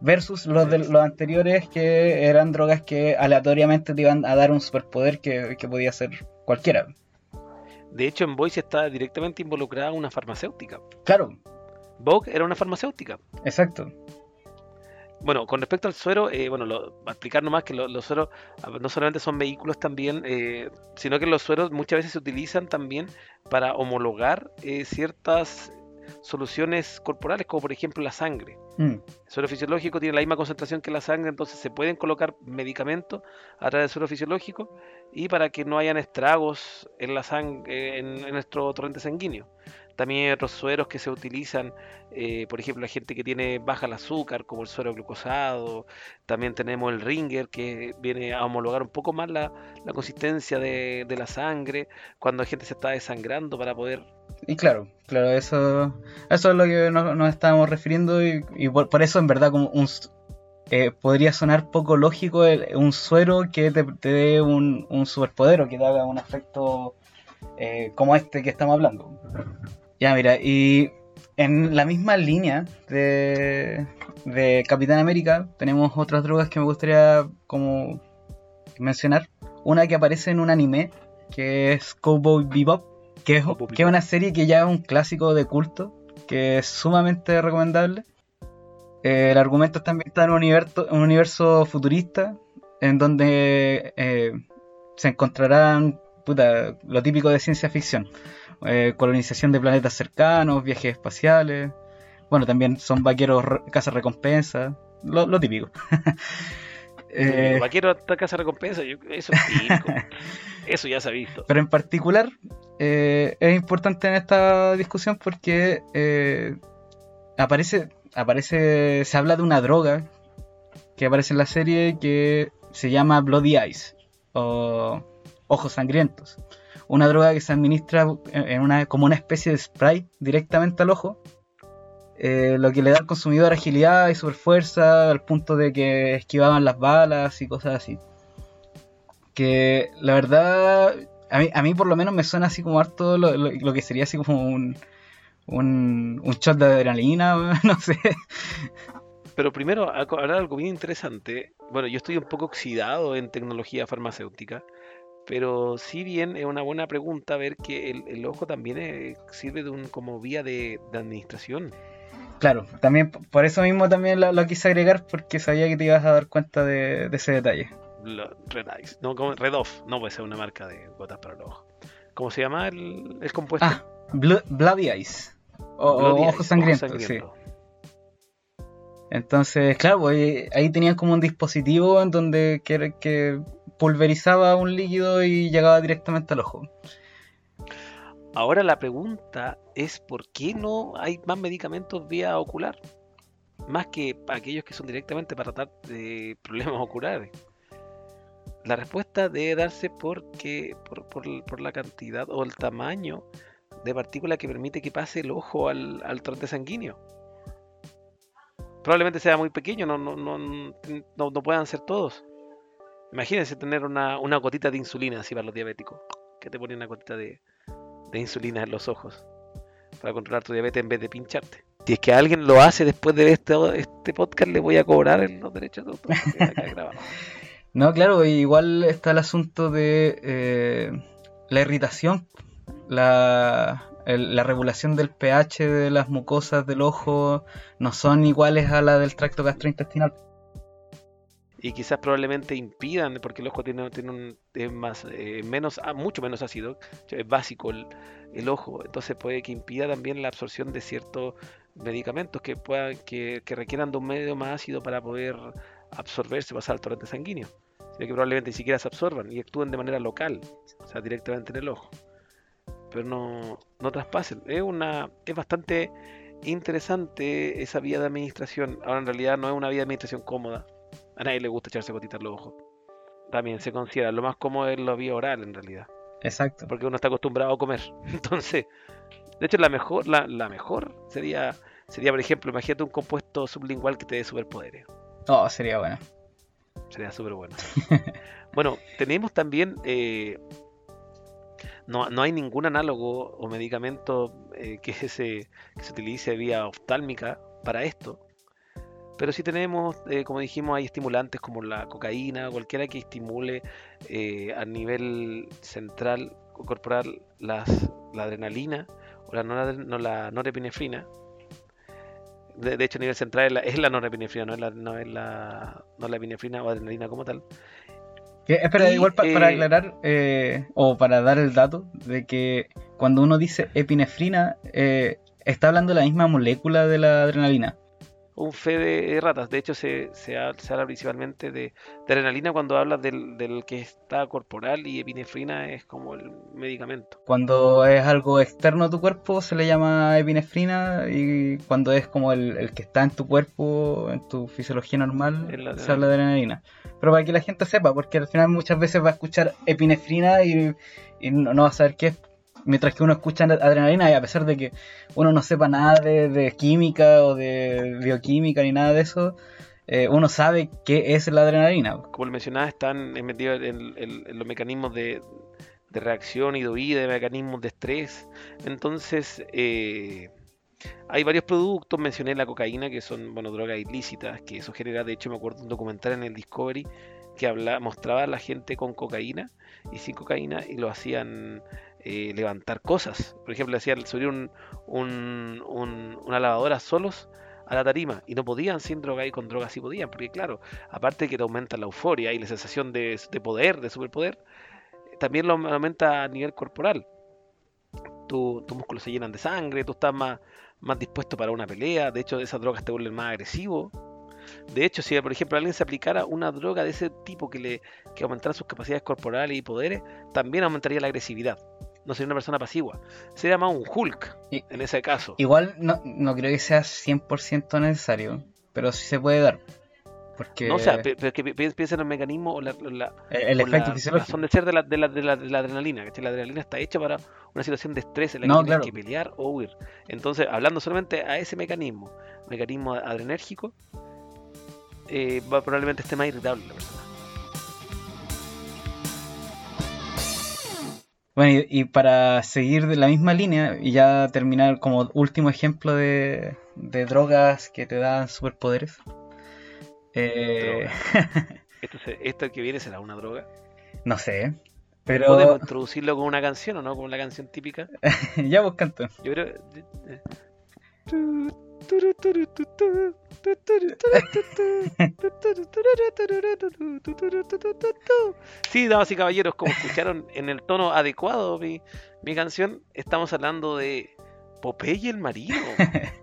Versus los de los anteriores que eran drogas que aleatoriamente te iban a dar un superpoder que, que podía ser cualquiera. de hecho, en Voice está directamente involucrada una farmacéutica. Claro, Vogue era una farmacéutica. exacto. Bueno, con respecto al suero, eh, bueno, lo, para explicar nomás que lo- los sueros ah, no solamente son vehículos también, eh, sino que los sueros muchas veces se utilizan también para homologar eh, ciertas soluciones corporales, como por ejemplo la sangre. Mm, El suero fisiológico tiene la misma concentración que la sangre, entonces se pueden colocar medicamentos a través del suero fisiológico y para que no hayan estragos en la sangre, en, en nuestro torrente sanguíneo. También hay otros sueros que se utilizan, eh, por ejemplo, la gente que tiene baja el azúcar, como el suero glucosado. También tenemos el ringer, que viene a homologar un poco más la, la consistencia de, de la sangre, cuando la gente se está desangrando para poder Y claro, claro, eso, eso es lo que nos, nos estábamos refiriendo y, por, eso en verdad como un, eh, podría sonar poco lógico un suero que te, te dé un, un superpoder o que te haga un efecto eh, como este que estamos hablando. Ya, mira, y en la misma línea de, de Capitán América tenemos otras drogas que me gustaría como mencionar. Una que aparece en un anime que es Cowboy Bebop, que es, Cowboy que es una serie que ya es un clásico de culto, que es sumamente recomendable. Eh, el argumento está ambientado en un universo, un universo futurista, en donde eh, se encontrarán puta, lo típico de ciencia ficción. Eh, colonización de planetas cercanos, viajes espaciales. Bueno, también son vaqueros casa recompensa, lo, lo típico. Eh, Vaquero hasta casa recompensa, yo- eso es típico. eso ya se ha visto. Pero en particular eh, es importante en esta discusión porque eh, aparece, aparece, se habla de una droga que aparece en la serie que se llama Bloody Eyes o Ojos Sangrientos. Una droga que se administra en una, como una especie de spray directamente al ojo, eh, lo que le da al consumidor agilidad y superfuerza al punto de que esquivaban las balas y cosas así que la verdad, a mí, a mí por lo menos me suena así como harto lo, lo- que sería así como un, un, un shot de adrenalina, no sé. Pero primero, hablar algo bien interesante. Bueno, yo estoy un poco oxidado en tecnología farmacéutica, pero si bien es una buena pregunta ver que el, el ojo también eh, sirve de un como vía de, de administración. Claro, también por eso mismo también lo, lo quise agregar porque sabía que te ibas a dar cuenta de, de ese detalle. Lo- Red Eyes, no, como Red Off, no puede ser una marca de gotas para el ojo. ¿Cómo se llama el, el compuesto? Ah, Blo- Bloody Eyes. O, o Bloody ojos sangrientos, sangriento. Entonces, claro, pues, ahí tenían como un dispositivo en donde que, que pulverizaba un líquido y llegaba directamente al ojo. Ahora la pregunta es por qué no hay más medicamentos vía ocular, más que aquellos que son directamente para tratar de problemas oculares. La respuesta debe darse porque por, por- la cantidad o el tamaño de partícula que permite que pase el ojo al, al sanguíneo. Probablemente sea muy pequeño, no, no, no, no puedan ser todos. Imagínense tener una, una gotita de insulina así para los diabéticos, que te pone una gotita de, de insulina en los ojos para controlar tu diabetes en vez de pincharte. Si es que alguien lo hace después de este, este podcast, le voy a cobrar los derechos de autor. No, claro, igual está el asunto de eh, la irritación, la, la regulación del pH de las mucosas del ojo no son iguales a la del tracto gastrointestinal. Y quizás probablemente impidan, porque el ojo tiene, un, es más, eh, menos, ah, mucho menos ácido, es básico el, el ojo, entonces puede que impida también la absorción de ciertos medicamentos que puedan, que, que requieran de un medio más ácido para poder absorberse, pasar al torrente sanguíneo, sino que probablemente ni siquiera se absorban y actúen de manera local, o sea, directamente en el ojo, pero no, no traspasen. Es una, es bastante interesante esa vía de administración. Ahora en realidad no es una vía de administración cómoda. A nadie le gusta echarse gotitas en los ojos. También se considera lo más cómodo es la vía oral en realidad, Exacto. porque uno está acostumbrado a comer. Entonces, de hecho la mejor, la, la mejor sería, sería por ejemplo, imagínate un compuesto sublingual que te dé superpoderes. Oh, sería bueno. Sería súper bueno. bueno, tenemos también. eh, no, no hay ningún análogo o medicamento eh, que, se, que se utilice vía oftálmica para esto. Pero sí tenemos, eh, como dijimos, hay estimulantes como la cocaína, cualquiera que estimule eh, a nivel central o corporal las, la adrenalina o la, no, la norepinefrina. De, de hecho, a nivel central es la, es la norepinefrina, no es la, no es la, no la epinefrina o adrenalina como tal. Que- espera, Y, igual pa- para eh, aclarar o para dar el dato de que cuando uno dice epinefrina, está hablando de la misma molécula de la adrenalina. Un fe de ratas. De hecho, se, se, ha- se habla principalmente de, de adrenalina cuando habla del, del que está corporal y epinefrina es como el medicamento. Cuando es algo externo a tu cuerpo se le llama epinefrina y cuando es como el, el que está en tu cuerpo, en tu fisiología normal, se habla de adrenalina. Pero para que la gente sepa, porque al final muchas veces va a escuchar epinefrina y, y no, no va a saber qué es. Mientras que uno escucha adrenalina y a pesar de que uno no sepa nada de, química o de bioquímica ni nada de eso, eh, uno sabe qué es la adrenalina. Como le mencionaba, están metidos en, los mecanismos de, reacción y de huida, de mecanismos de estrés. Entonces, eh, hay varios productos, mencioné la cocaína, que son bueno, drogas ilícitas, que eso genera, de hecho me acuerdo un documental en el Discovery que habla, mostraba a la gente con cocaína y sin cocaína y lo hacían eh, levantar cosas. Por ejemplo, hacían subir un, un- un- una lavadora solos a la tarima y no podían sin droga y con droga sí podían, porque claro, aparte que te aumenta la euforia y la sensación de, de poder, de superpoder, también lo aumenta a nivel corporal. Tu- tus músculos se llenan de sangre, tú estás más, más dispuesto para una pelea, de hecho esas drogas te vuelven más agresivo. De hecho, si por ejemplo alguien se aplicara una droga de ese tipo que le que aumentara sus capacidades corporales y poderes, también aumentaría la agresividad. No sería una persona pasiva, sería más un Hulk Y- en ese caso. Igual no, no creo que sea 100% necesario, pero sí se puede dar. Porque No, o sea, pe- pero que en el mecanismo o la, la- el, el o la efecto fisiológico. razón de ser de la, de la, de la, de la adrenalina. ¿cachai? La adrenalina está hecha para una situación de estrés en la que No, tienes claro. que pelear o huir. Entonces, hablando solamente a ese mecanismo, mecanismo adrenérgico, eh, va, probablemente esté más irritable la persona. Bueno, y, y para seguir de la misma línea y ya terminar como último ejemplo de, de drogas que te dan superpoderes. Eh, Esto, se- esto que viene será una droga. no sé, Podemos pero introducirlo con una canción o no, con la canción típica. ya vos canto. Yo creo. Sí, damas y caballeros, como escucharon en el tono adecuado mi, mi canción, estamos hablando de Popeye el marino.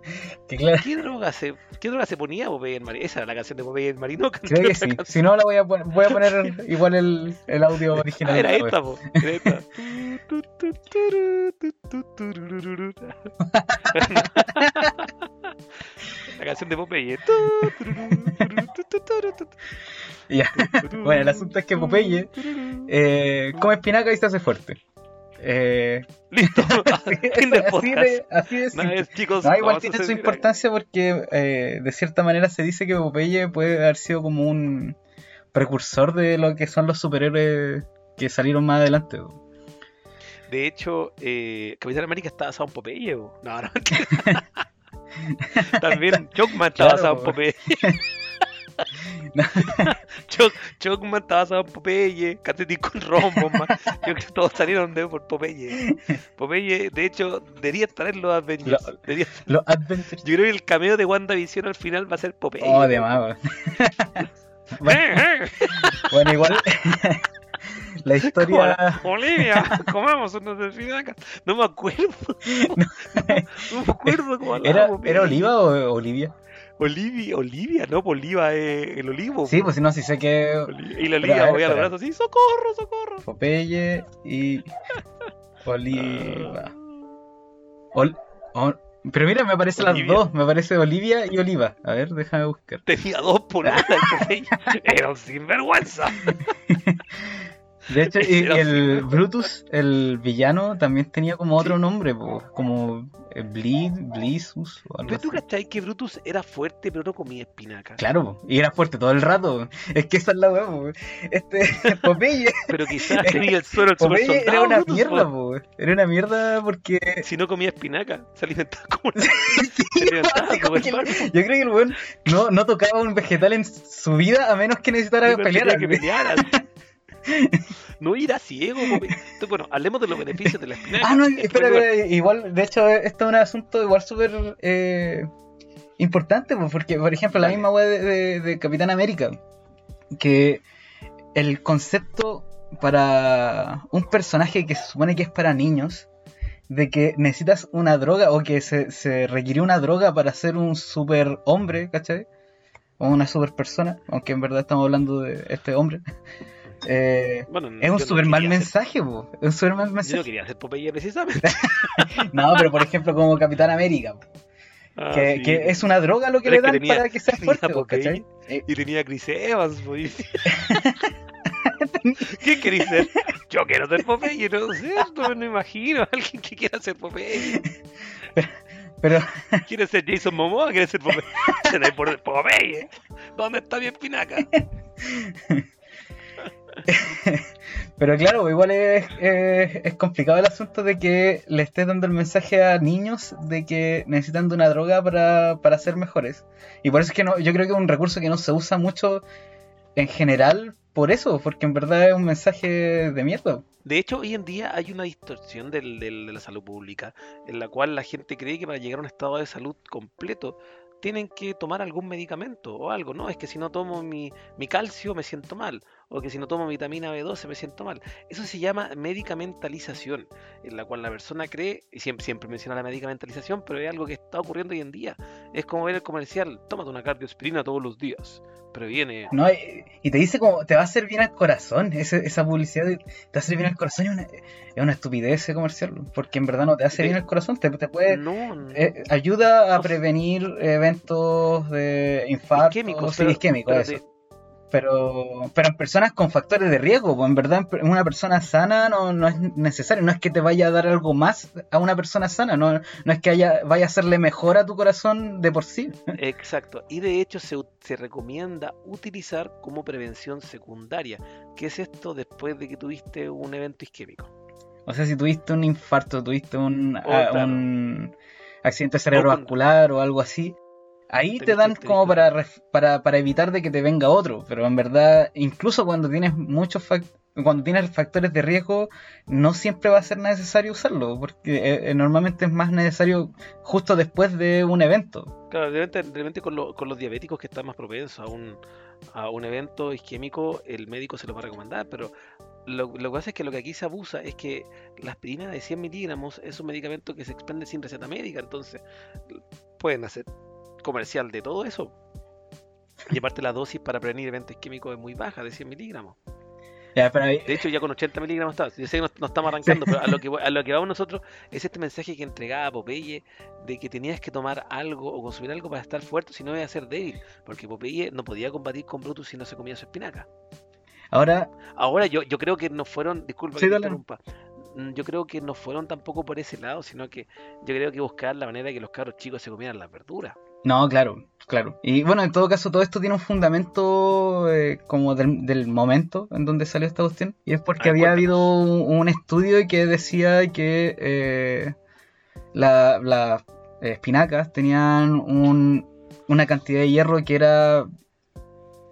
Que claro, ¿Qué droga se, qué droga se ponía Popeye el marino? Esa era la canción de Popeye el marino. creo que sí. Si no, la voy a, pon- voy a poner igual el, el audio original. Ah, era esta, po. Era esta. La canción de Popeye. Ya. Bueno, el asunto es que Popeye eh, come espinaca y se hace fuerte. Eh, Listo. Así de, así de Una simple. vez, chicos, No, igual tiene su importancia porque eh, de cierta manera se dice que Popeye puede haber sido como un precursor de lo que son los superhéroes que salieron más adelante. De hecho, eh, Capitán América está basado en Popeye. po. No, no. También Chocman está Claro, basado en po. Popeye. Choc, Chocman está basado en Popeye. Catetín con rombo, man. Yo creo que todos salieron de por Popeye. Popeye, de hecho, debería estar en los Avengers. Lo- Debería- Los Adventures. Yo creo que el cameo de WandaVision al final va a ser Popeye. Oh, de más. bueno, igual la historia. Como, Olivia, comamos unos espinacas. No me acuerdo. No, me acuerdo cómo ¿Era. ¿Era Oliva o Olivia? Olivia, Olivia, no, pues Oliva es el olivo. Sí, pues si no, si sé que Y la a Olivia ver, movía los brazos así, socorro, socorro. Popeye y Oliva. Ol- Ol- Pero mira, me aparecen las dos. Me aparece Olivia y Oliva. A ver, déjame buscar. Tenía dos Popeye. Era un sinvergüenza. De hecho, y el Brutus, el villano, también tenía como otro nombre, po, como eh, Bleed, algo Pero tú cachai que Brutus era fuerte, pero no comía espinaca. Claro, po, y era fuerte todo el rato. Es que esa es la weá. Este, Popeye, Pero quizás tenía el super Popeye soldado. era una Brutus, mierda, po. Era una mierda porque. Si no comía espinaca, se alimentaba como una... se alimentaba Así como como el. Yo creo que el weón no, no tocaba un vegetal en su vida a menos que necesitara pelear. que pelearan. No ir a ciego. Entonces, bueno, hablemos de los beneficios de la espinaca. Ah, no, espera, espera, igual, de hecho, esto es un asunto igual súper eh, importante, pues, porque, por ejemplo, la misma web de, de- de Capitán América, que el concepto para un personaje que se supone que es para niños, de que necesitas una droga o que se, se requirió una droga para ser un super hombre, ¿cachai? O una super persona, aunque en verdad estamos hablando de este hombre. Eh, Bueno, es un no super mal ser- mensaje, po. Es un super mal Yo no quería ser Popeye precisamente. No, pero por ejemplo como Capitán América, Ah, que, sí. que es una droga lo que Pero le que dan tenía- para que sea fuerte, po, Popeye. ¿cachai? Eh, Y tenía a Chris Evans. ¿Qué querés ser? Yo quiero ser Popeye, no sé, no me imagino a alguien que quiera ser Popeye. Pero, ¿Quiere ser Jason Momoa? ¿Quiere ser Popeye? Por Popeye. ¿Dónde está mi espinaca? pero claro, igual es, complicado el asunto de que le estés dando el mensaje a niños de que necesitan una droga para, para ser mejores. Y por eso es que no, yo creo que es un recurso que no se usa mucho en general por eso, porque en verdad es un mensaje de mierda. De hecho, hoy en día hay una distorsión de la salud pública, en la cual la gente cree que para llegar a un estado de salud completo tienen que tomar algún medicamento o algo, ¿no? Es que si no tomo mi, mi calcio me siento mal, o que si no tomo vitamina B12 me siento mal. Eso se llama medicamentalización, en la cual la persona cree, y siempre, siempre menciona la medicamentalización, pero es algo que está ocurriendo hoy en día. Es como ver el comercial, tómate una cardioaspirina todos los días, previene... ¿no? Y, y te dice como, te va a hacer bien al corazón, ese- esa publicidad de- te va a hacer bien al corazón, es una, es una estupidez ese comercial, porque en verdad no te hace bien al corazón, te, te puede... No, no. eh, ayuda a No prevenir eventos de infarto, Isquémicos, sí, pero- isquémicos, pero eso. Pero, pero en personas con factores de riesgo, pues en verdad en una persona sana no, no es necesario, no es que te vaya a dar algo más a una persona sana, no, no es que haya, vaya a hacerle mejor a tu corazón de por sí. Exacto, y de hecho se, se recomienda utilizar como prevención secundaria. ¿Qué es esto después de que tuviste un evento isquémico? O sea, si tuviste un infarto, tuviste un, Oh, a- claro. un accidente cerebrovascular o algo así, ahí te dan como para, para, para evitar de que te venga otro, pero en verdad, incluso cuando tienes muchos cuando tienes factores de riesgo, no siempre va a ser necesario usarlo, porque eh, eh, normalmente es más necesario justo después de un evento. Claro, de repente con, lo- con los diabéticos que están más propensos a un, a un evento isquémico, el médico se lo va a recomendar, pero lo, lo que pasa es que lo que aquí se abusa es que la aspirina de 100 miligramos es un medicamento que se expende sin receta médica, entonces pueden hacer comercial de todo eso. Y aparte la dosis para prevenir eventos químicos es muy baja, de 100 miligramos. Ya, pero ahí- De hecho ya con 80 miligramos está. Yo sé que no, no estamos arrancando, pero a lo, que, a lo que vamos nosotros es este mensaje que entregaba Popeye de que tenías que tomar algo o consumir algo para estar fuerte, si no iba a ser débil. Porque Popeye no podía combatir con Brutus si no se comía su espinaca. ahora, Ahora yo, yo creo que no fueron, disculpa Sí, que te dale. interrumpa, Mm, yo creo que no fueron tampoco por ese lado, sino que yo creo que buscar la manera de que los cabros chicos se comieran las verduras. No, claro, claro. Y bueno, en todo caso, todo esto tiene un fundamento eh, como del, del momento en donde salió esta cuestión. Y es porque Ah, había cuéntanos. habido un, un estudio que decía que eh, la- las espinacas tenían un- una cantidad de hierro que era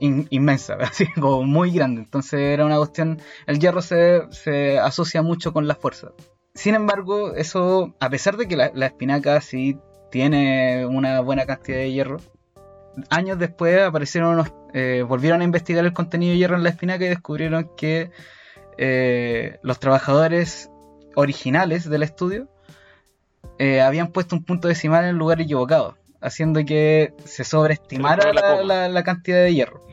in- inmensa, así como muy grande. Entonces era una cuestión, el hierro se, se asocia mucho con la fuerza. Sin embargo, eso, a pesar de que la, la espinaca sí tiene una buena cantidad de hierro, años después aparecieron unos, eh, volvieron a investigar el contenido de hierro en la espinaca y descubrieron que eh, los trabajadores originales del estudio eh, habían puesto un punto decimal en el lugar equivocado, haciendo que se sobreestimara la la, cantidad de hierro.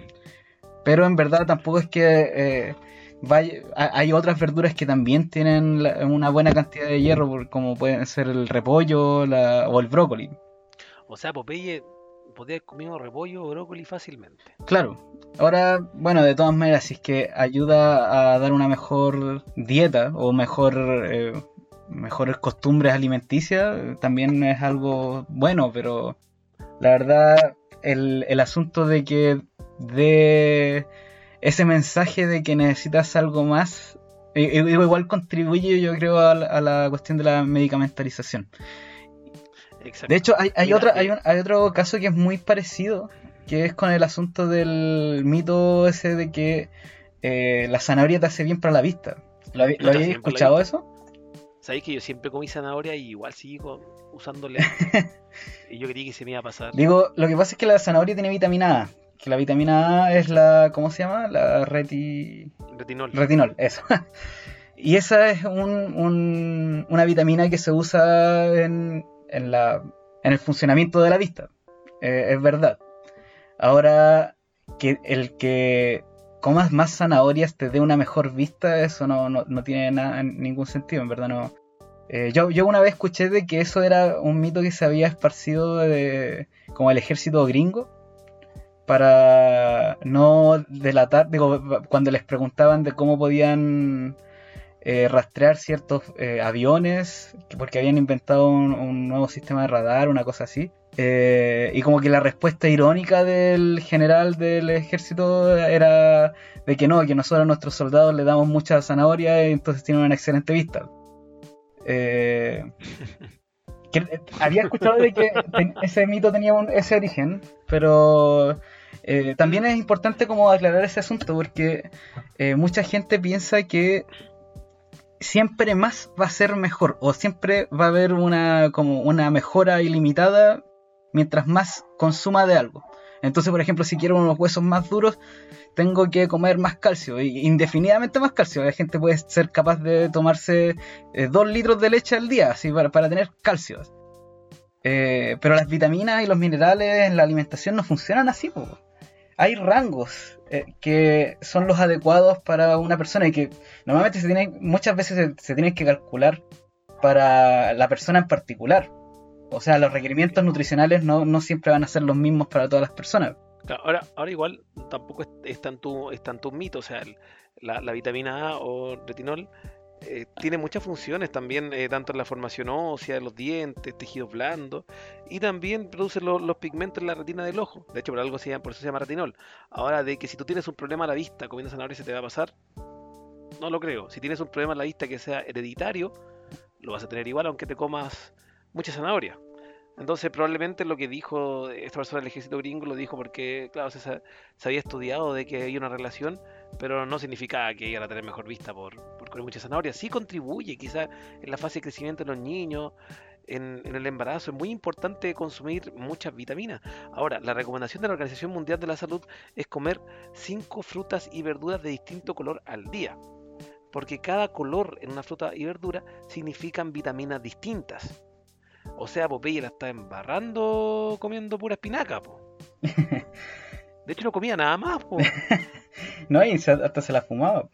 Pero en verdad tampoco es que vaya- hay otras verduras que también tienen una buena cantidad de hierro, como pueden ser el repollo la- o el brócoli. O sea, Popeye podía haber comido repollo o brócoli fácilmente. Claro. Ahora, bueno, de todas maneras, si es que ayuda a dar una mejor dieta o mejor eh, mejores costumbres alimenticias, también es algo bueno, pero la verdad, el, el asunto de que de ese mensaje de que necesitas algo más, i- i- igual contribuye, yo creo, a la, a la cuestión de la medicamentalización. Exacto. De hecho, hay, hay, Mira, otra, eh, hay, un- hay otro caso que es muy parecido, que es con el asunto del mito ese de que eh, la zanahoria te hace bien para la vista. ¿Lo, No habéis escuchado eso? Sabéis que yo siempre comí zanahoria y igual sigo usándole. y yo creí que se me iba a pasar. Digo, lo que pasa es que la zanahoria tiene vitamina A. Que la vitamina A es la, ¿cómo se llama? La reti... Retinol. retinol, eso. y esa es un- un- una vitamina que se usa en, en la, en el funcionamiento de la vista. Eh, es verdad. Ahora, que el que comas más zanahorias te dé una mejor vista, eso no, no, no tiene nada, ningún sentido, en verdad no. Eh, yo, yo una vez escuché de que eso era un mito que se había esparcido de, como el ejército gringo para no delatar, digo, cuando les preguntaban de cómo podían eh, rastrear ciertos eh, aviones, que- porque habían inventado un, nuevo sistema de radar, una cosa así. Eh, y como que la respuesta irónica del general del ejército era de que no, que nosotros a nuestros soldados le damos mucha zanahoria y entonces tienen una excelente vista. Había escuchado de que ese mito tenía un- ese origen, pero eh, también es importante como aclarar ese asunto porque eh, mucha gente piensa que siempre más va a ser mejor o siempre va a haber una como una mejora ilimitada mientras más consuma de algo. Entonces, por ejemplo, si quiero unos huesos más duros, tengo que comer más calcio, indefinidamente más calcio. La gente puede ser capaz de tomarse eh, dos litros de leche al día, así para, para tener calcio. Eh, pero las vitaminas y los minerales en la alimentación no funcionan así. Hay rangos eh, que son los adecuados para una persona y que normalmente se tienen, muchas veces se, se tienen que calcular para la persona en particular. O sea, los requerimientos nutricionales no, siempre van a ser los mismos para todas las personas. Ahora, ahora igual tampoco es, es tanto, es tanto un mito, o sea, el- la, la vitamina A o retinol eh, tiene muchas funciones también, eh, tanto en la formación ósea, los dientes, tejidos blandos, y también produce lo- los pigmentos en la retina del ojo. De hecho, por algo se llama, por eso se llama retinol. Ahora, de que si tú tienes un problema a la vista comiendo zanahoria se te va a pasar, no lo creo. Si tienes un problema a la vista que sea hereditario, lo vas a tener igual aunque te comas mucha zanahoria. Entonces, probablemente lo que dijo esta persona del ejército gringo lo dijo porque, claro, se, había estudiado de que había una relación, pero no significaba que iban a tener mejor vista por, por comer mucha zanahoria. Sí contribuye, quizás en la fase de crecimiento de los niños, en, en el embarazo, es muy importante consumir muchas vitaminas. Ahora, la recomendación de la Organización Mundial de la Salud es comer 5 frutas y verduras de distinto color al día. Porque cada color en una fruta y verdura significan vitaminas distintas. O sea, Popeye la está embarrando comiendo pura espinaca, po. De hecho, no comía nada más. No, y se- hasta se la fumaba.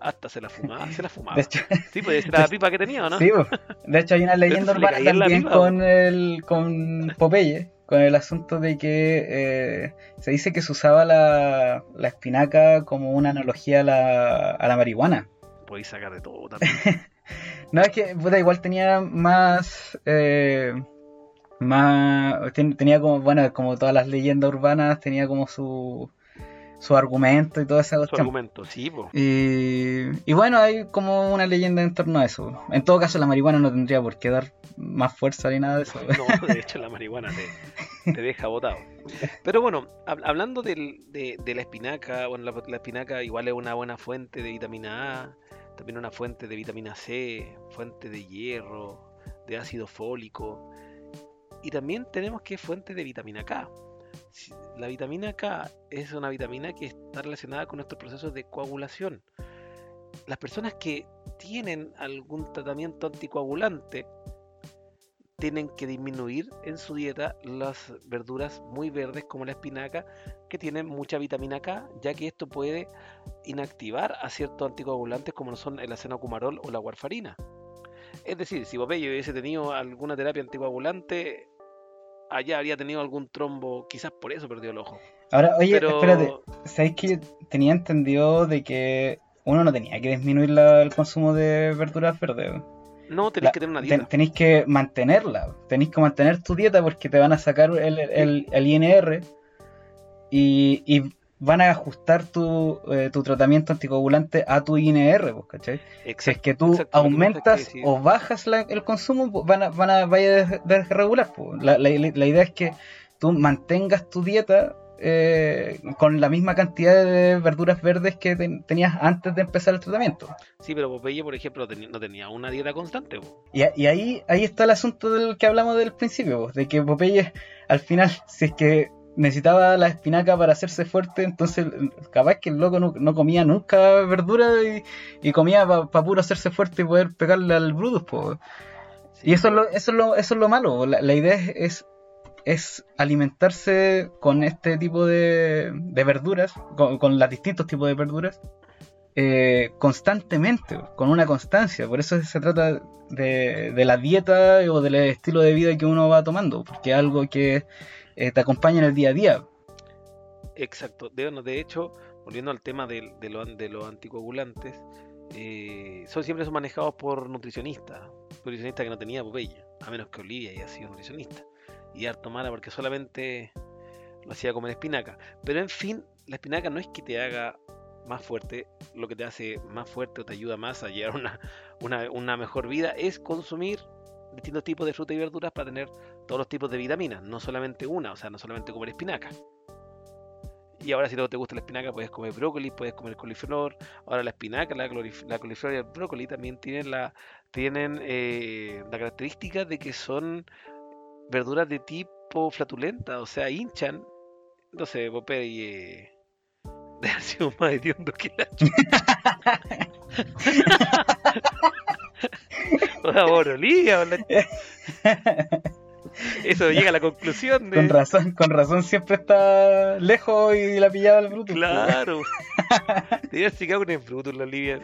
Hasta se la fumaba, se la fumaba. De hecho, Sí, pues era la pipa que tenía, ¿o ¿no? sí, po. de hecho hay una leyenda le urbana también pipa, con el con Popeye, con el asunto de que eh, se dice que se usaba la, la espinaca como una analogía a la, a la marihuana. Podéis sacar de todo también. No, es que puta, igual tenía más. eh, más. ten- tenía como, bueno, como todas las leyendas urbanas, tenía como su. su argumento y toda esa Su argumento, sí, po. Y, y bueno, hay como una leyenda en torno a eso. En todo caso, la marihuana no tendría por qué dar más fuerza ni nada de eso. No, de hecho la marihuana te, te deja botado. Pero bueno, hab- hablando del- de, de la espinaca, bueno, la, la espinaca igual es una buena fuente de vitamina A, también una fuente de vitamina C, fuente de hierro, de ácido fólico. Y también tenemos que es fuente de vitamina K. La vitamina K es una vitamina que está relacionada con nuestros procesos de coagulación. Las personas que tienen algún tratamiento anticoagulante tienen que disminuir en su dieta las verduras muy verdes como la espinaca que tienen mucha vitamina K, ya que esto puede inactivar a ciertos anticoagulantes como son el acenocumarol o la warfarina. Es decir, si Popeye hubiese tenido alguna terapia anticoagulante, allá habría tenido algún trombo, quizás por eso perdió el ojo. Ahora, oye, Pero espérate. ¿Sabéis que yo tenía entendido de que uno no tenía que disminuir la- el consumo de verduras verdes? no tenéis La- que tener una ten- dieta. tenéis que mantenerla. Tenéis que mantener tu dieta porque te van a sacar el, el- el INR y, y van a ajustar tu, eh, tu tratamiento anticoagulante a tu INR, pues, ¿cachai? Si es que tú que aumentas o bajas la- el consumo, pues, van a, van a vaya a des- desregular. pues. La, la- la idea es que tú mantengas tu dieta eh, con la misma cantidad de verduras verdes que ten- tenías antes de empezar el tratamiento. Sí, pero Popeye, por ejemplo, no tenía una dieta constante. po. Y, ahí, ahí está el asunto del que hablamos del principio, de que Popeye al final, si es que necesitaba la espinaca para hacerse fuerte, entonces capaz que el loco no, comía nunca verdura y, y comía para puro hacerse fuerte y poder pegarle al Brutus. pues. Y eso es lo, eso es lo, eso es lo malo. La, idea es, es, es alimentarse con este tipo de, de verduras, con, con los distintos tipos de verduras, eh, constantemente, con una constancia. Por eso se trata de, de la dieta o del estilo de vida que uno va tomando, porque es algo que eh, te acompaña en el día a día. Exacto. De, hecho, volviendo al tema de, lo- de los anticoagulantes, eh, son siempre son manejados por nutricionistas. Nutricionistas que no tenía Popeye, a menos que Olivia haya sido nutricionista. Y harto mala porque solamente lo hacía comer espinaca. Pero en fin, la espinaca no es que te haga más fuerte, lo que te hace más fuerte o te ayuda más a llevar una, una, una mejor vida es consumir distintos tipos de frutas y verduras para tener todos los tipos de vitaminas, no solamente una, o sea, no solamente comer espinaca. Y ahora si no te gusta la espinaca, puedes comer brócoli, puedes comer coliflor. Ahora la espinaca, la, la coliflor y el brócoli también tienen la, tienen eh, la característica de que son verduras de tipo flatulenta, o sea, hinchan. Entonces, Popeye eh, debe haber sido más hediondo que la chucha. Por Eso llega a la conclusión de... Con razón, con razón siempre está lejos y la pillaba el Brutus. Claro. Tenía Chicago en Brutus, la Olivia.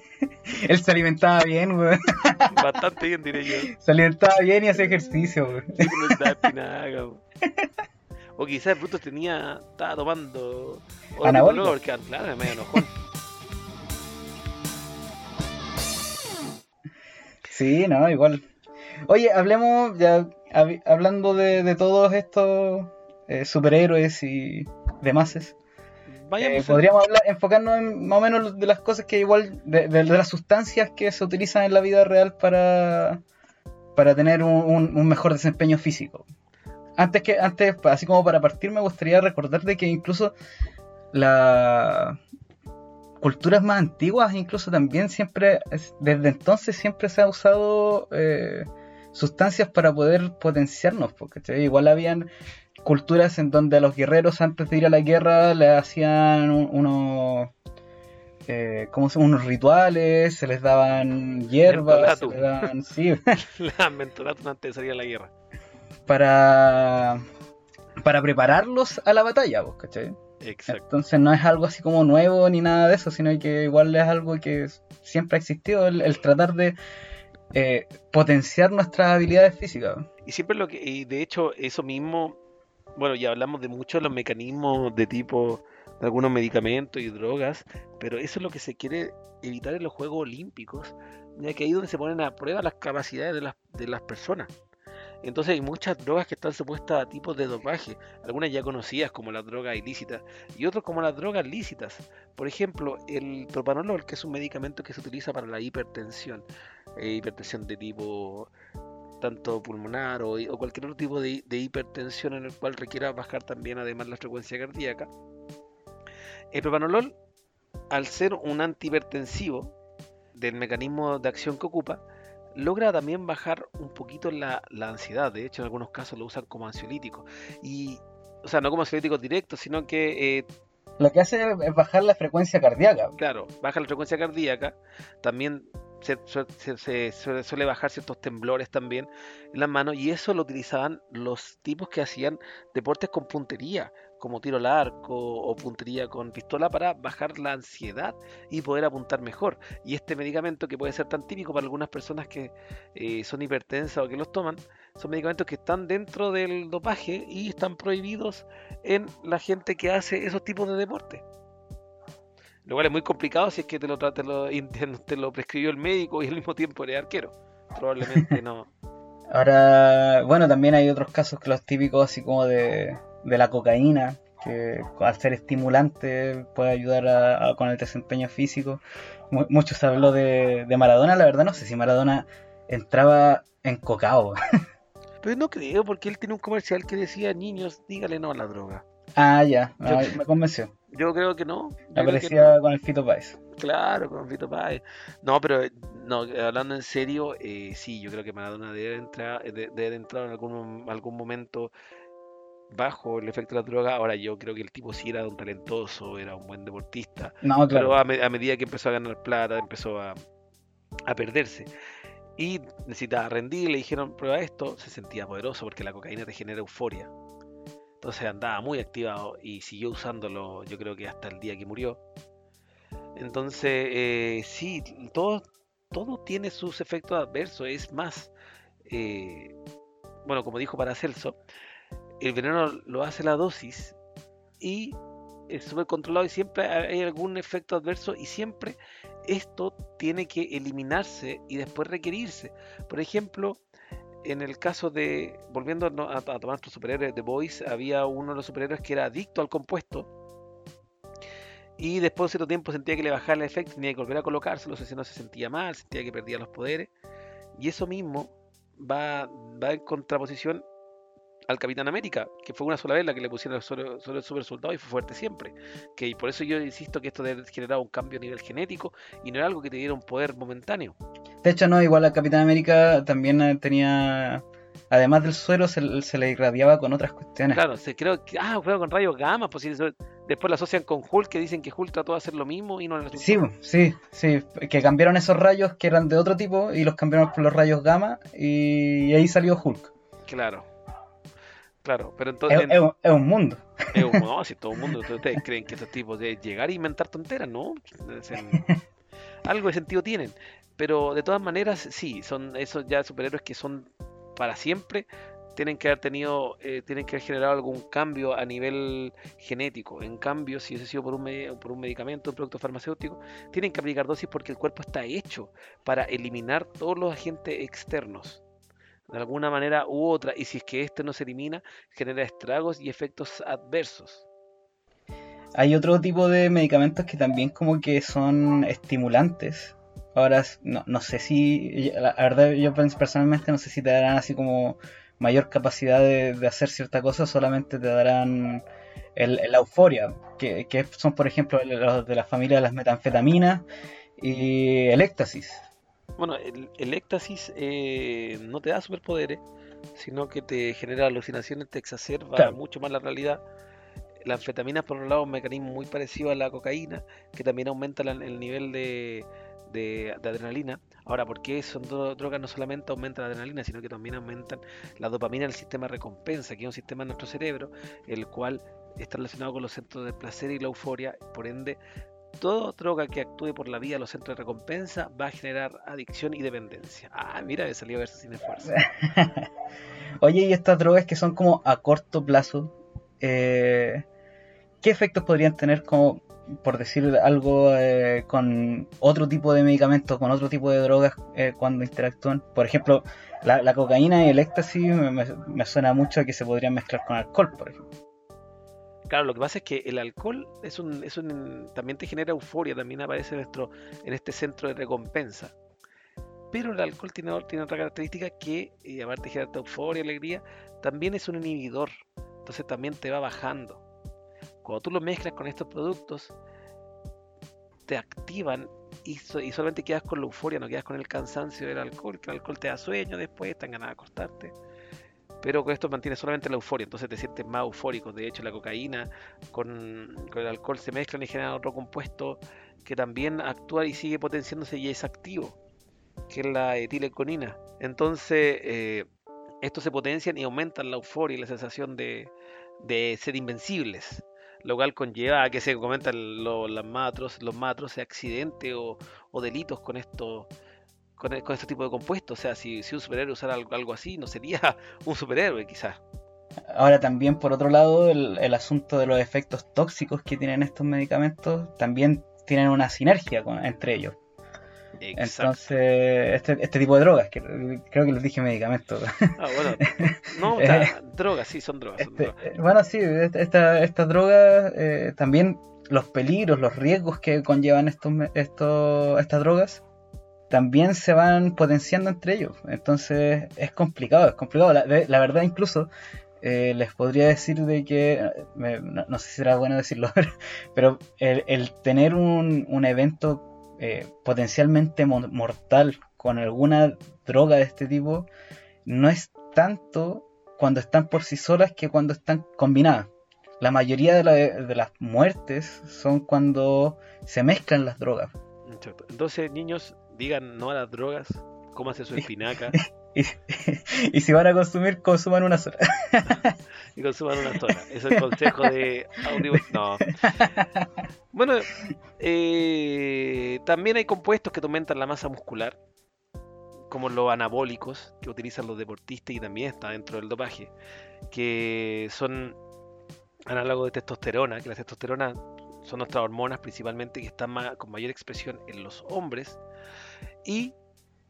Él se alimentaba bien, weón. Bastante bien, diré yo. Se alimentaba bien y hacía ejercicio, weón. Sí, pero no estaba espinaca, po. O quizás Brutus tenía. Estaba tomando. Anabólico. color, que claro, medio enojón. Sí, no, igual. Oye, hablemos ya hab- hablando de, de todos estos eh, superhéroes y demás. eh, podríamos hablar, enfocarnos en más o menos de las cosas que igual, de, de- de las sustancias que se utilizan en la vida real para, para tener un, un- un mejor desempeño físico. Antes que, antes, así como para partir, me gustaría recordar de que incluso las culturas más antiguas, incluso también siempre, es- desde entonces siempre se ha usado eh, sustancias para poder potenciarnos, porque igual habían culturas en donde a los guerreros antes de ir a la guerra le hacían un- unos eh, ¿cómo se unos rituales, se les daban hierbas, se les daban, sí, La mentolatum antes de salir a la guerra. para, para prepararlos a la batalla, ¿vos cachai? Exacto. Entonces no es algo así como nuevo ni nada de eso, sino que igual es algo que siempre ha existido, el, el tratar de eh, potenciar nuestras habilidades físicas. Y siempre lo que, y de hecho, eso mismo, bueno, ya hablamos de muchos los mecanismos de tipo de algunos medicamentos y drogas, pero eso es lo que se quiere evitar en los Juegos Olímpicos, ya que ahí es donde se ponen a prueba las capacidades de las, de las personas. Entonces hay muchas drogas que están supuestas a tipos de dopaje, algunas ya conocidas como las drogas ilícitas y otras como las drogas lícitas. Por ejemplo, el propanolol, que es un medicamento que se utiliza para la hipertensión, eh, hipertensión de tipo tanto pulmonar o, o cualquier otro tipo de, de hipertensión en el cual requiera bajar también además la frecuencia cardíaca. El propanolol, al ser un antihipertensivo del mecanismo de acción que ocupa, logra también bajar un poquito la, la ansiedad. De hecho, en algunos casos lo usan como ansiolítico. Y, o sea, no como ansiolítico directo, sino que, eh, Lo que hace es bajar la frecuencia cardíaca. claro, baja la frecuencia cardíaca. También se, se- se- suele bajar ciertos temblores también en las manos. Y eso lo utilizaban los tipos que hacían deportes con puntería, como tiro al arco o puntería con pistola para bajar la ansiedad y poder apuntar mejor. Y este medicamento que puede ser tan típico para algunas personas que eh, son hipertensas o que los toman, son medicamentos que están dentro del dopaje y están prohibidos en la gente que hace esos tipos de deporte. Lo cual es muy complicado si es que te lo, te lo, te lo prescribió el médico y al mismo tiempo eres arquero. Probablemente no. Ahora, bueno, también hay otros casos que los típicos así como de, de la cocaína, que al ser estimulante puede ayudar a- a- con el desempeño físico. Mu- mucho se habló de, de Maradona, la verdad no sé si Maradona entraba en cocao. Pero no creo, porque él tiene un comercial que decía, niños, dígale no a la droga. Ah, ya, Yo- ah, me convenció. Yo creo que no. yo Aparecía con el Fito Páez. Claro, con Vito Páez. No, pero eh, no, hablando en serio, eh, sí, yo creo que Maradona debe entrar, eh, de- debe haber entrado en algún, algún momento bajo el efecto de la droga. Ahora yo creo que el tipo sí era un talentoso, era un buen deportista, No, pero claro. a, me- a medida que empezó a ganar plata, empezó a, a perderse. Y necesitaba rendir, le dijeron, prueba esto, se sentía poderoso porque la cocaína te genera euforia. Entonces andaba muy activado y siguió usándolo, yo creo que hasta el día que murió. Entonces, eh, sí, todo, todo tiene sus efectos adversos. Es más, eh, bueno, como dijo Paracelso, el veneno lo hace la dosis y es súper controlado y siempre hay algún efecto adverso y siempre esto tiene que eliminarse y después requerirse. Por ejemplo, en el caso de, volviendo a, a tomar nuestros superhéroes de Boys, había uno de los superhéroes que era adicto al compuesto y después de cierto tiempo sentía que le bajaba el efecto, tenía que volver a colocárselo, si no se sentía mal, sentía que perdía los poderes. Y eso mismo va, va en contraposición al Capitán América, que fue una sola vez la que le pusieron sobre, sobre el super soldado y fue fuerte siempre. Que y por eso yo insisto que esto debe generar un cambio a nivel genético y no era algo que te diera un poder momentáneo. De hecho, no, igual a Capitán América también eh, tenía, además del suero, se, se le irradiaba con otras cuestiones. Claro, se creo que, ah, juega con rayos gamma, pues después lo asocian con Hulk, que dicen que Hulk trató de hacer lo mismo y no. Sí, sí, sí, que cambiaron esos rayos que eran de otro tipo y los cambiaron por los rayos gamma y ahí salió Hulk. Claro. Claro, pero entonces... Es, un- es un mundo. Es como, no, si todo el mundo, ustedes creen que estos tipos de llegar e inventar tonteras, ¿no? En- algo de sentido tienen. Pero de todas maneras, sí, son esos ya superhéroes que son para siempre, tienen que haber tenido, eh, tienen que haber generado algún cambio a nivel genético. En cambio, si hubiese sido por un, por un medicamento, un producto farmacéutico, tienen que aplicar dosis porque el cuerpo está hecho para eliminar todos los agentes externos. De alguna manera u otra, y si es que este no se elimina, genera estragos y efectos adversos. Hay otro tipo de medicamentos que también como que son estimulantes. Ahora, no, no sé si, la verdad yo personalmente no sé si te darán así como mayor capacidad de, hacer cierta cosa, solamente te darán la euforia, que, que son por ejemplo los de la familia de las metanfetaminas y el éxtasis. Bueno, el, el éxtasis eh, no te da superpoderes, sino que te genera alucinaciones, te exacerba Claro. mucho más la realidad. la anfetamina, por un lado, es un mecanismo muy parecido a la cocaína, que también aumenta la- el nivel de, de- de adrenalina. Ahora, ¿por qué son dro- drogas no solamente aumentan la adrenalina, sino que también aumentan la dopamina del sistema de recompensa, que es un sistema en nuestro cerebro, el cual está relacionado con los centros de placer y la euforia, por ende, toda droga que actúe por la vía de los centros de recompensa va a generar adicción y dependencia. Ah, mira, me salió verso sin esfuerzo. Oye, y estas drogas que son como a corto plazo, eh, ¿qué efectos podrían tener como, por decir algo, eh, con otro tipo de medicamentos, con otro tipo de drogas eh, cuando interactúan? Por ejemplo, la, cocaína y el éxtasis me suena mucho a que se podrían mezclar con alcohol, por ejemplo. Claro, lo que pasa es que el alcohol es un, es un, también te genera euforia, también aparece en, nuestro, en este centro de recompensa. Pero el alcohol tiene, otra característica que, y aparte de generarte euforia, alegría, también es un inhibidor. Entonces también te va bajando. Cuando tú lo mezclas con estos productos, te activan y solamente quedas con la euforia, no quedas con el cansancio del alcohol, que el alcohol te da sueño después, te dan ganas de acostarte. Pero esto mantiene solamente la euforia, entonces te sientes más eufórico. De hecho, la cocaína con, con el alcohol se mezclan y generan otro compuesto que también actúa y sigue potenciándose y es activo, que es la etileconina. Entonces, eh, estos se potencian y aumentan la euforia y la sensación de, de ser invencibles, lo cual conlleva a que se cometan lo- las más atroces- los más atroces accidentes o, o delitos con esto con, e- con este tipo de compuestos. O sea, si, si un superhéroe usara algo, algo así, no sería un superhéroe quizás. Ahora también, por otro lado, el, el asunto de los efectos tóxicos que tienen estos medicamentos también tienen una sinergia con- entre ellos. Exacto. Entonces, este, este tipo de drogas, que creo que les dije medicamentos. Ah, bueno, no, o sea, drogas, sí, son drogas. Son Este, drogas. eh, bueno, sí, esta- esta- estas drogas, eh, también los peligros, los riesgos que conllevan estos, estos, estas drogas, también se van potenciando entre ellos. Entonces es complicado, es complicado. La, verdad incluso eh, les podría decir de que, no, sé si será bueno decirlo, pero el, tener un, un evento eh, potencialmente mo- mortal con alguna droga de este tipo no es tanto cuando están por sí solas que cuando están combinadas. La mayoría de, de las muertes son cuando se mezclan las drogas. Entonces, niños, digan no a las drogas, cómase su espinaca Y, y si van a consumir, consuman una sola. y consuman una sola. Es el consejo de Audible. No. Bueno, eh, también hay compuestos que aumentan la masa muscular, como los anabólicos que utilizan los deportistas y también está dentro del dopaje, que son análogos de testosterona, que la testosterona son nuestras hormonas principalmente que están ma- con mayor expresión en los hombres y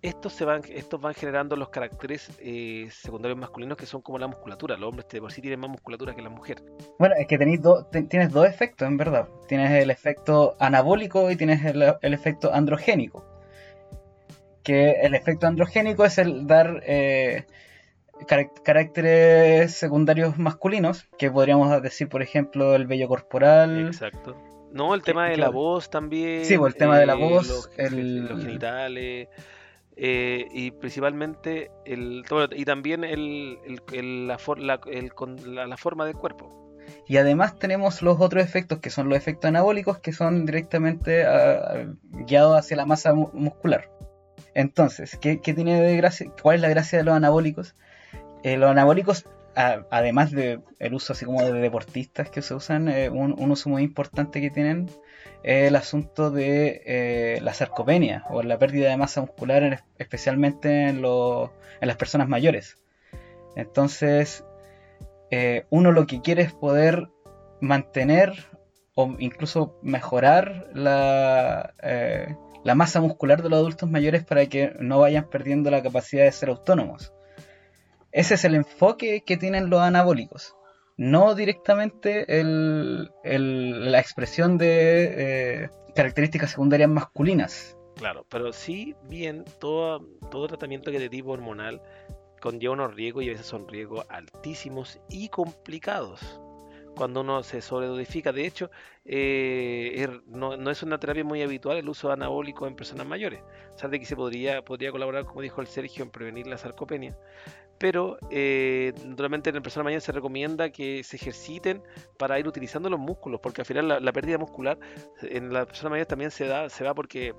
estos se van estos van generando los caracteres eh, secundarios masculinos que son como la musculatura los hombres de por sí tienen más musculatura que la mujer Bueno, es que tenéis do- tienes dos efectos, en verdad. Tienes el efecto anabólico y tienes el, el efecto androgénico. Que el efecto androgénico es el dar eh, carac- caracteres secundarios masculinos, que podríamos decir, por ejemplo, el vello corporal. exacto no el tema de claro. la voz también Sí, pues, el tema de la eh, voz, los, el- los genitales eh, y principalmente el y también el, el- el- la, for- la- el con- la- la forma del cuerpo Y además tenemos los otros efectos, que son los efectos anabólicos, que son directamente ah, guiados hacia la masa mu- muscular. Entonces, ¿qué, qué tiene de gracia? ¿Cuál es la gracia de los anabólicos? Eh, los anabólicos, además del uso así como de deportistas que se usan, eh, un, uso muy importante que tienen es el asunto de eh, la sarcopenia o la pérdida de masa muscular, en- especialmente en, los- las personas mayores. Entonces, eh, uno lo que quiere es poder mantener o incluso mejorar la masa muscular de los adultos mayores para que no vayan perdiendo la capacidad de ser autónomos. Ese es el enfoque que tienen los anabólicos. No directamente el- la expresión de eh, características secundarias masculinas. Claro, pero sí bien todo, tratamiento que de tipo hormonal conlleva unos riesgos y a veces son riesgos altísimos y complicados cuando uno se sobredosifica. De hecho, eh, er- no, no es una terapia muy habitual el uso de anabólicos en personas mayores. O sea, de que se podría, podría colaborar, como dijo el Sergio, en prevenir la sarcopenia. Pero eh, en la persona mayor se recomienda que se ejerciten para ir utilizando los músculos, porque al final la, pérdida muscular en la persona mayor también se da, se va porque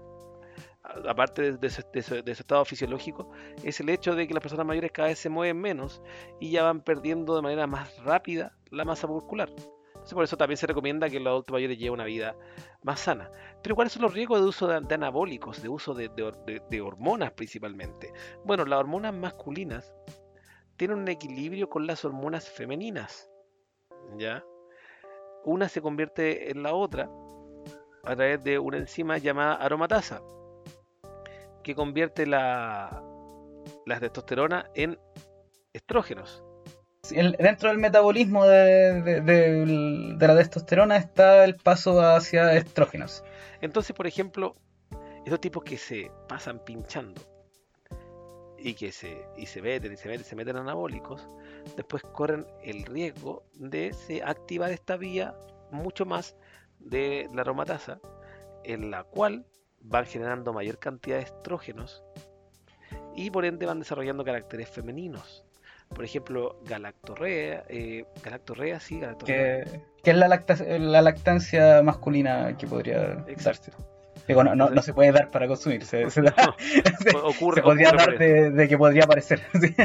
aparte de, su, estado fisiológico, es el hecho de que las personas mayores cada vez se mueven menos y ya van perdiendo de manera más rápida la masa muscular. Entonces, por eso también se recomienda que los adultos mayores lleven una vida más sana. Pero ¿cuáles son los riesgos de uso de, anabólicos, de uso de hormonas principalmente? Bueno, las hormonas masculinas tienen un equilibrio con las hormonas femeninas. ¿Ya? Una se convierte en la otra a través de una enzima llamada aromatasa, que convierte la, la testosterona en estrógenos. El- dentro del metabolismo de, de- de la testosterona está el paso hacia estrógenos. Entonces, por ejemplo, esos tipos que se pasan pinchando y que se, y se meten y se meten, se meten anabólicos, después corren el riesgo de se activar esta vía mucho más de la aromatasa, en la cual van generando mayor cantidad de estrógenos y por ende van desarrollando caracteres femeninos. Por ejemplo, galactorrea, eh, galactorrea, sí, galactorrea. Que, que es la, lacta- la lactancia masculina que podría darse. Digo, no, no, no se puede dar para consumir, se, se da- se- Ocurre, se podría ocurre dar de, de que podría aparecer. sí.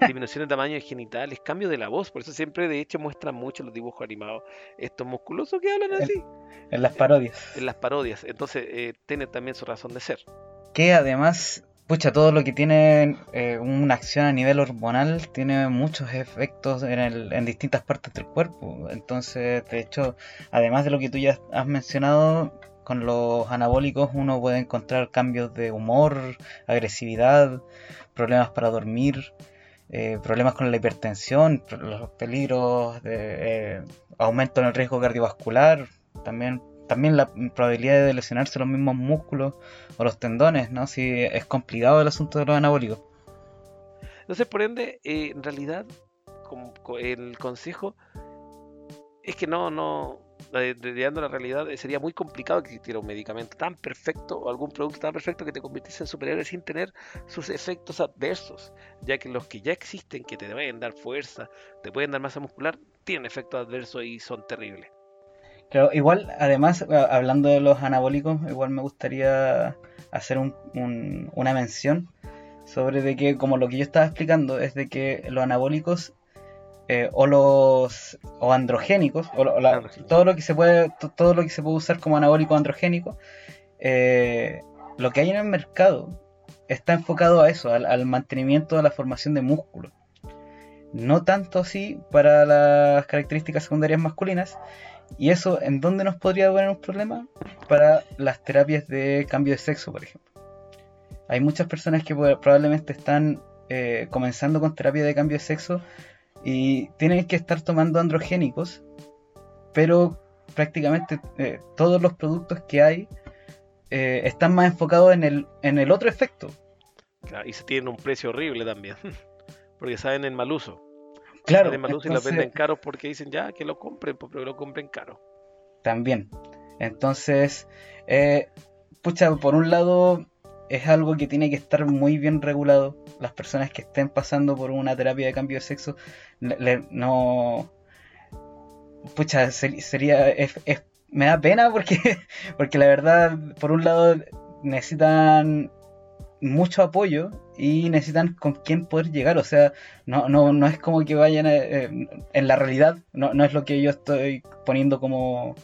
disminución de tamaño de genitales, cambio de la voz, por eso siempre de hecho muestran mucho los dibujos animados estos musculosos que hablan así En las parodias. en las parodias, entonces eh, tiene también su razón de ser. Que además, pucha, todo lo que tiene eh, una acción a nivel hormonal tiene muchos efectos en, el- en distintas partes del cuerpo. Entonces, de hecho, además de lo que tú ya has mencionado, con los anabólicos uno puede encontrar cambios de humor, agresividad, problemas para dormir, eh, problemas con la hipertensión, los peligros de eh, aumento en el riesgo cardiovascular, también, también la probabilidad de lesionarse los mismos músculos o los tendones, ¿no? Si es complicado el asunto de los anabólicos. Entonces, por ende, eh, en realidad, como- co- el consejo es que no, no, a la realidad, eh, sería muy complicado que existiera un medicamento tan perfecto o algún producto tan perfecto que te convirtiese en superhéroe sin tener sus efectos adversos, ya que los que ya existen, que te pueden dar fuerza, te pueden dar masa muscular, tienen efectos adversos y son terribles. Claro, igual, además, hablando de los anabólicos, igual me gustaría hacer un- una mención sobre de que, como lo que yo estaba explicando, es de que los anabólicos eh, o los o androgénicos, o la- todo lo que se puede, to- todo lo que se puede usar como anabólico androgénico, eh, lo que hay en el mercado está enfocado a eso, al, al mantenimiento de la formación de músculo. No tanto así para las características secundarias masculinas, ¿Y eso en dónde nos podría poner un problema? Para las terapias de cambio de sexo, por ejemplo. Hay muchas personas que probablemente están eh, comenzando con terapia de cambio de sexo y tienen que estar tomando androgénicos, pero prácticamente eh, todos los productos que hay eh, están más enfocados en el, en el otro efecto. Claro, y se tienen un precio horrible también, porque saben el mal uso. Claro, Saben el mal uso y lo venden caros porque dicen ya que lo compren, pues, pero que lo compren caro. también. Entonces, eh, pucha, por un lado es algo que tiene que estar muy bien regulado. Las personas que estén pasando por una terapia de cambio de sexo, le- no... Pucha, ser- sería... me da pena porque, porque la verdad, por un lado, necesitan mucho apoyo y necesitan con quién poder llegar. O sea, no, no, no es como que vayan a- eh, en la realidad, no, no es lo que yo estoy poniendo como,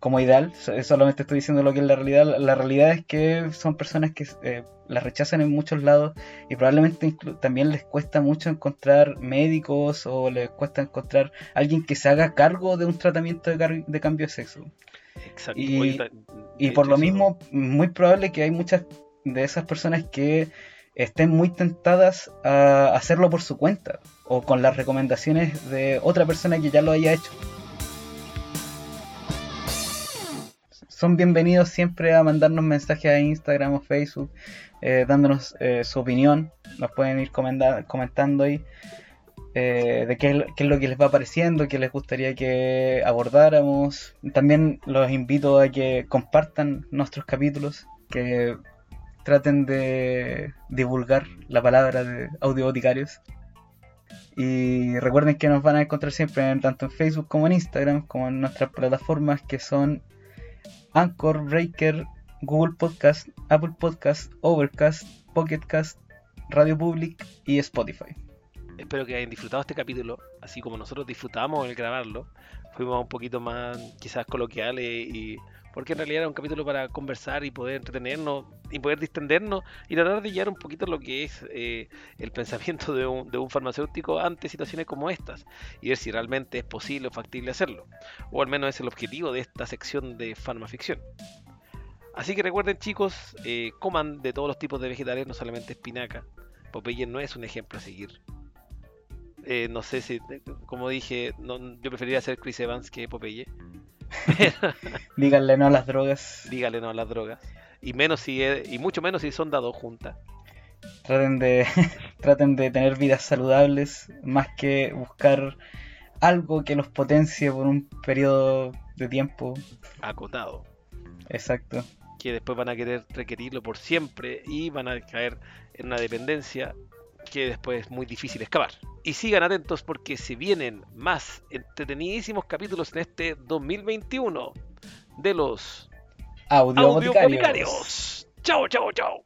como ideal, so- solamente estoy diciendo lo que es la realidad. La, realidad es que son personas que eh, las rechazan en muchos lados y probablemente también les cuesta mucho encontrar médicos o les cuesta encontrar alguien que se haga cargo de un tratamiento de, cambio de sexo. Exacto. Y- Y por lo mismo, muy probable que hay muchas de esas personas que estén muy tentadas a hacerlo por su cuenta o con las recomendaciones de otra persona que ya lo haya hecho. Son bienvenidos siempre a mandarnos mensajes a Instagram o Facebook eh, dándonos eh, su opinión. Nos pueden ir comentando ahí eh, de qué, qué es lo que les va pareciendo, qué les gustaría que abordáramos. También los invito a que compartan nuestros capítulos, que traten de divulgar la palabra de audioboticarios. Y recuerden que nos van a encontrar siempre tanto en Facebook como en Instagram, como en nuestras plataformas que son Anchor, Breaker, Google Podcast, Apple Podcast, Overcast, Pocket Cast, Radio Public y Spotify. Espero que hayan disfrutado este capítulo, así como nosotros disfrutamos el grabarlo. Fuimos un poquito más quizás coloquiales y porque en realidad era un capítulo para conversar y poder entretenernos y poder distendernos y tratar de llevar un poquito lo que es eh, el pensamiento de un, de un farmacéutico ante situaciones como estas y ver si realmente es posible o factible hacerlo. O al menos es el objetivo de esta sección de farmaficción. Así que recuerden chicos, eh, coman de todos los tipos de vegetales, no solamente espinaca. Popeye no es un ejemplo a seguir. Eh, no sé si, como dije, no- yo preferiría ser Chris Evans que Popeye. Díganle no a las drogas. Dígale no a las drogas. Y menos si es- y mucho menos si son dados juntas. Traten de, traten de tener vidas saludables, más que buscar algo que los potencie por un periodo de tiempo Acotado. exacto. Que después van a querer requerirlo por siempre y van a caer en una dependencia que después es muy difícil escapar. Y sigan atentos porque se vienen más entretenidísimos capítulos en este 2021 de los Audio. Chao, chao, chao.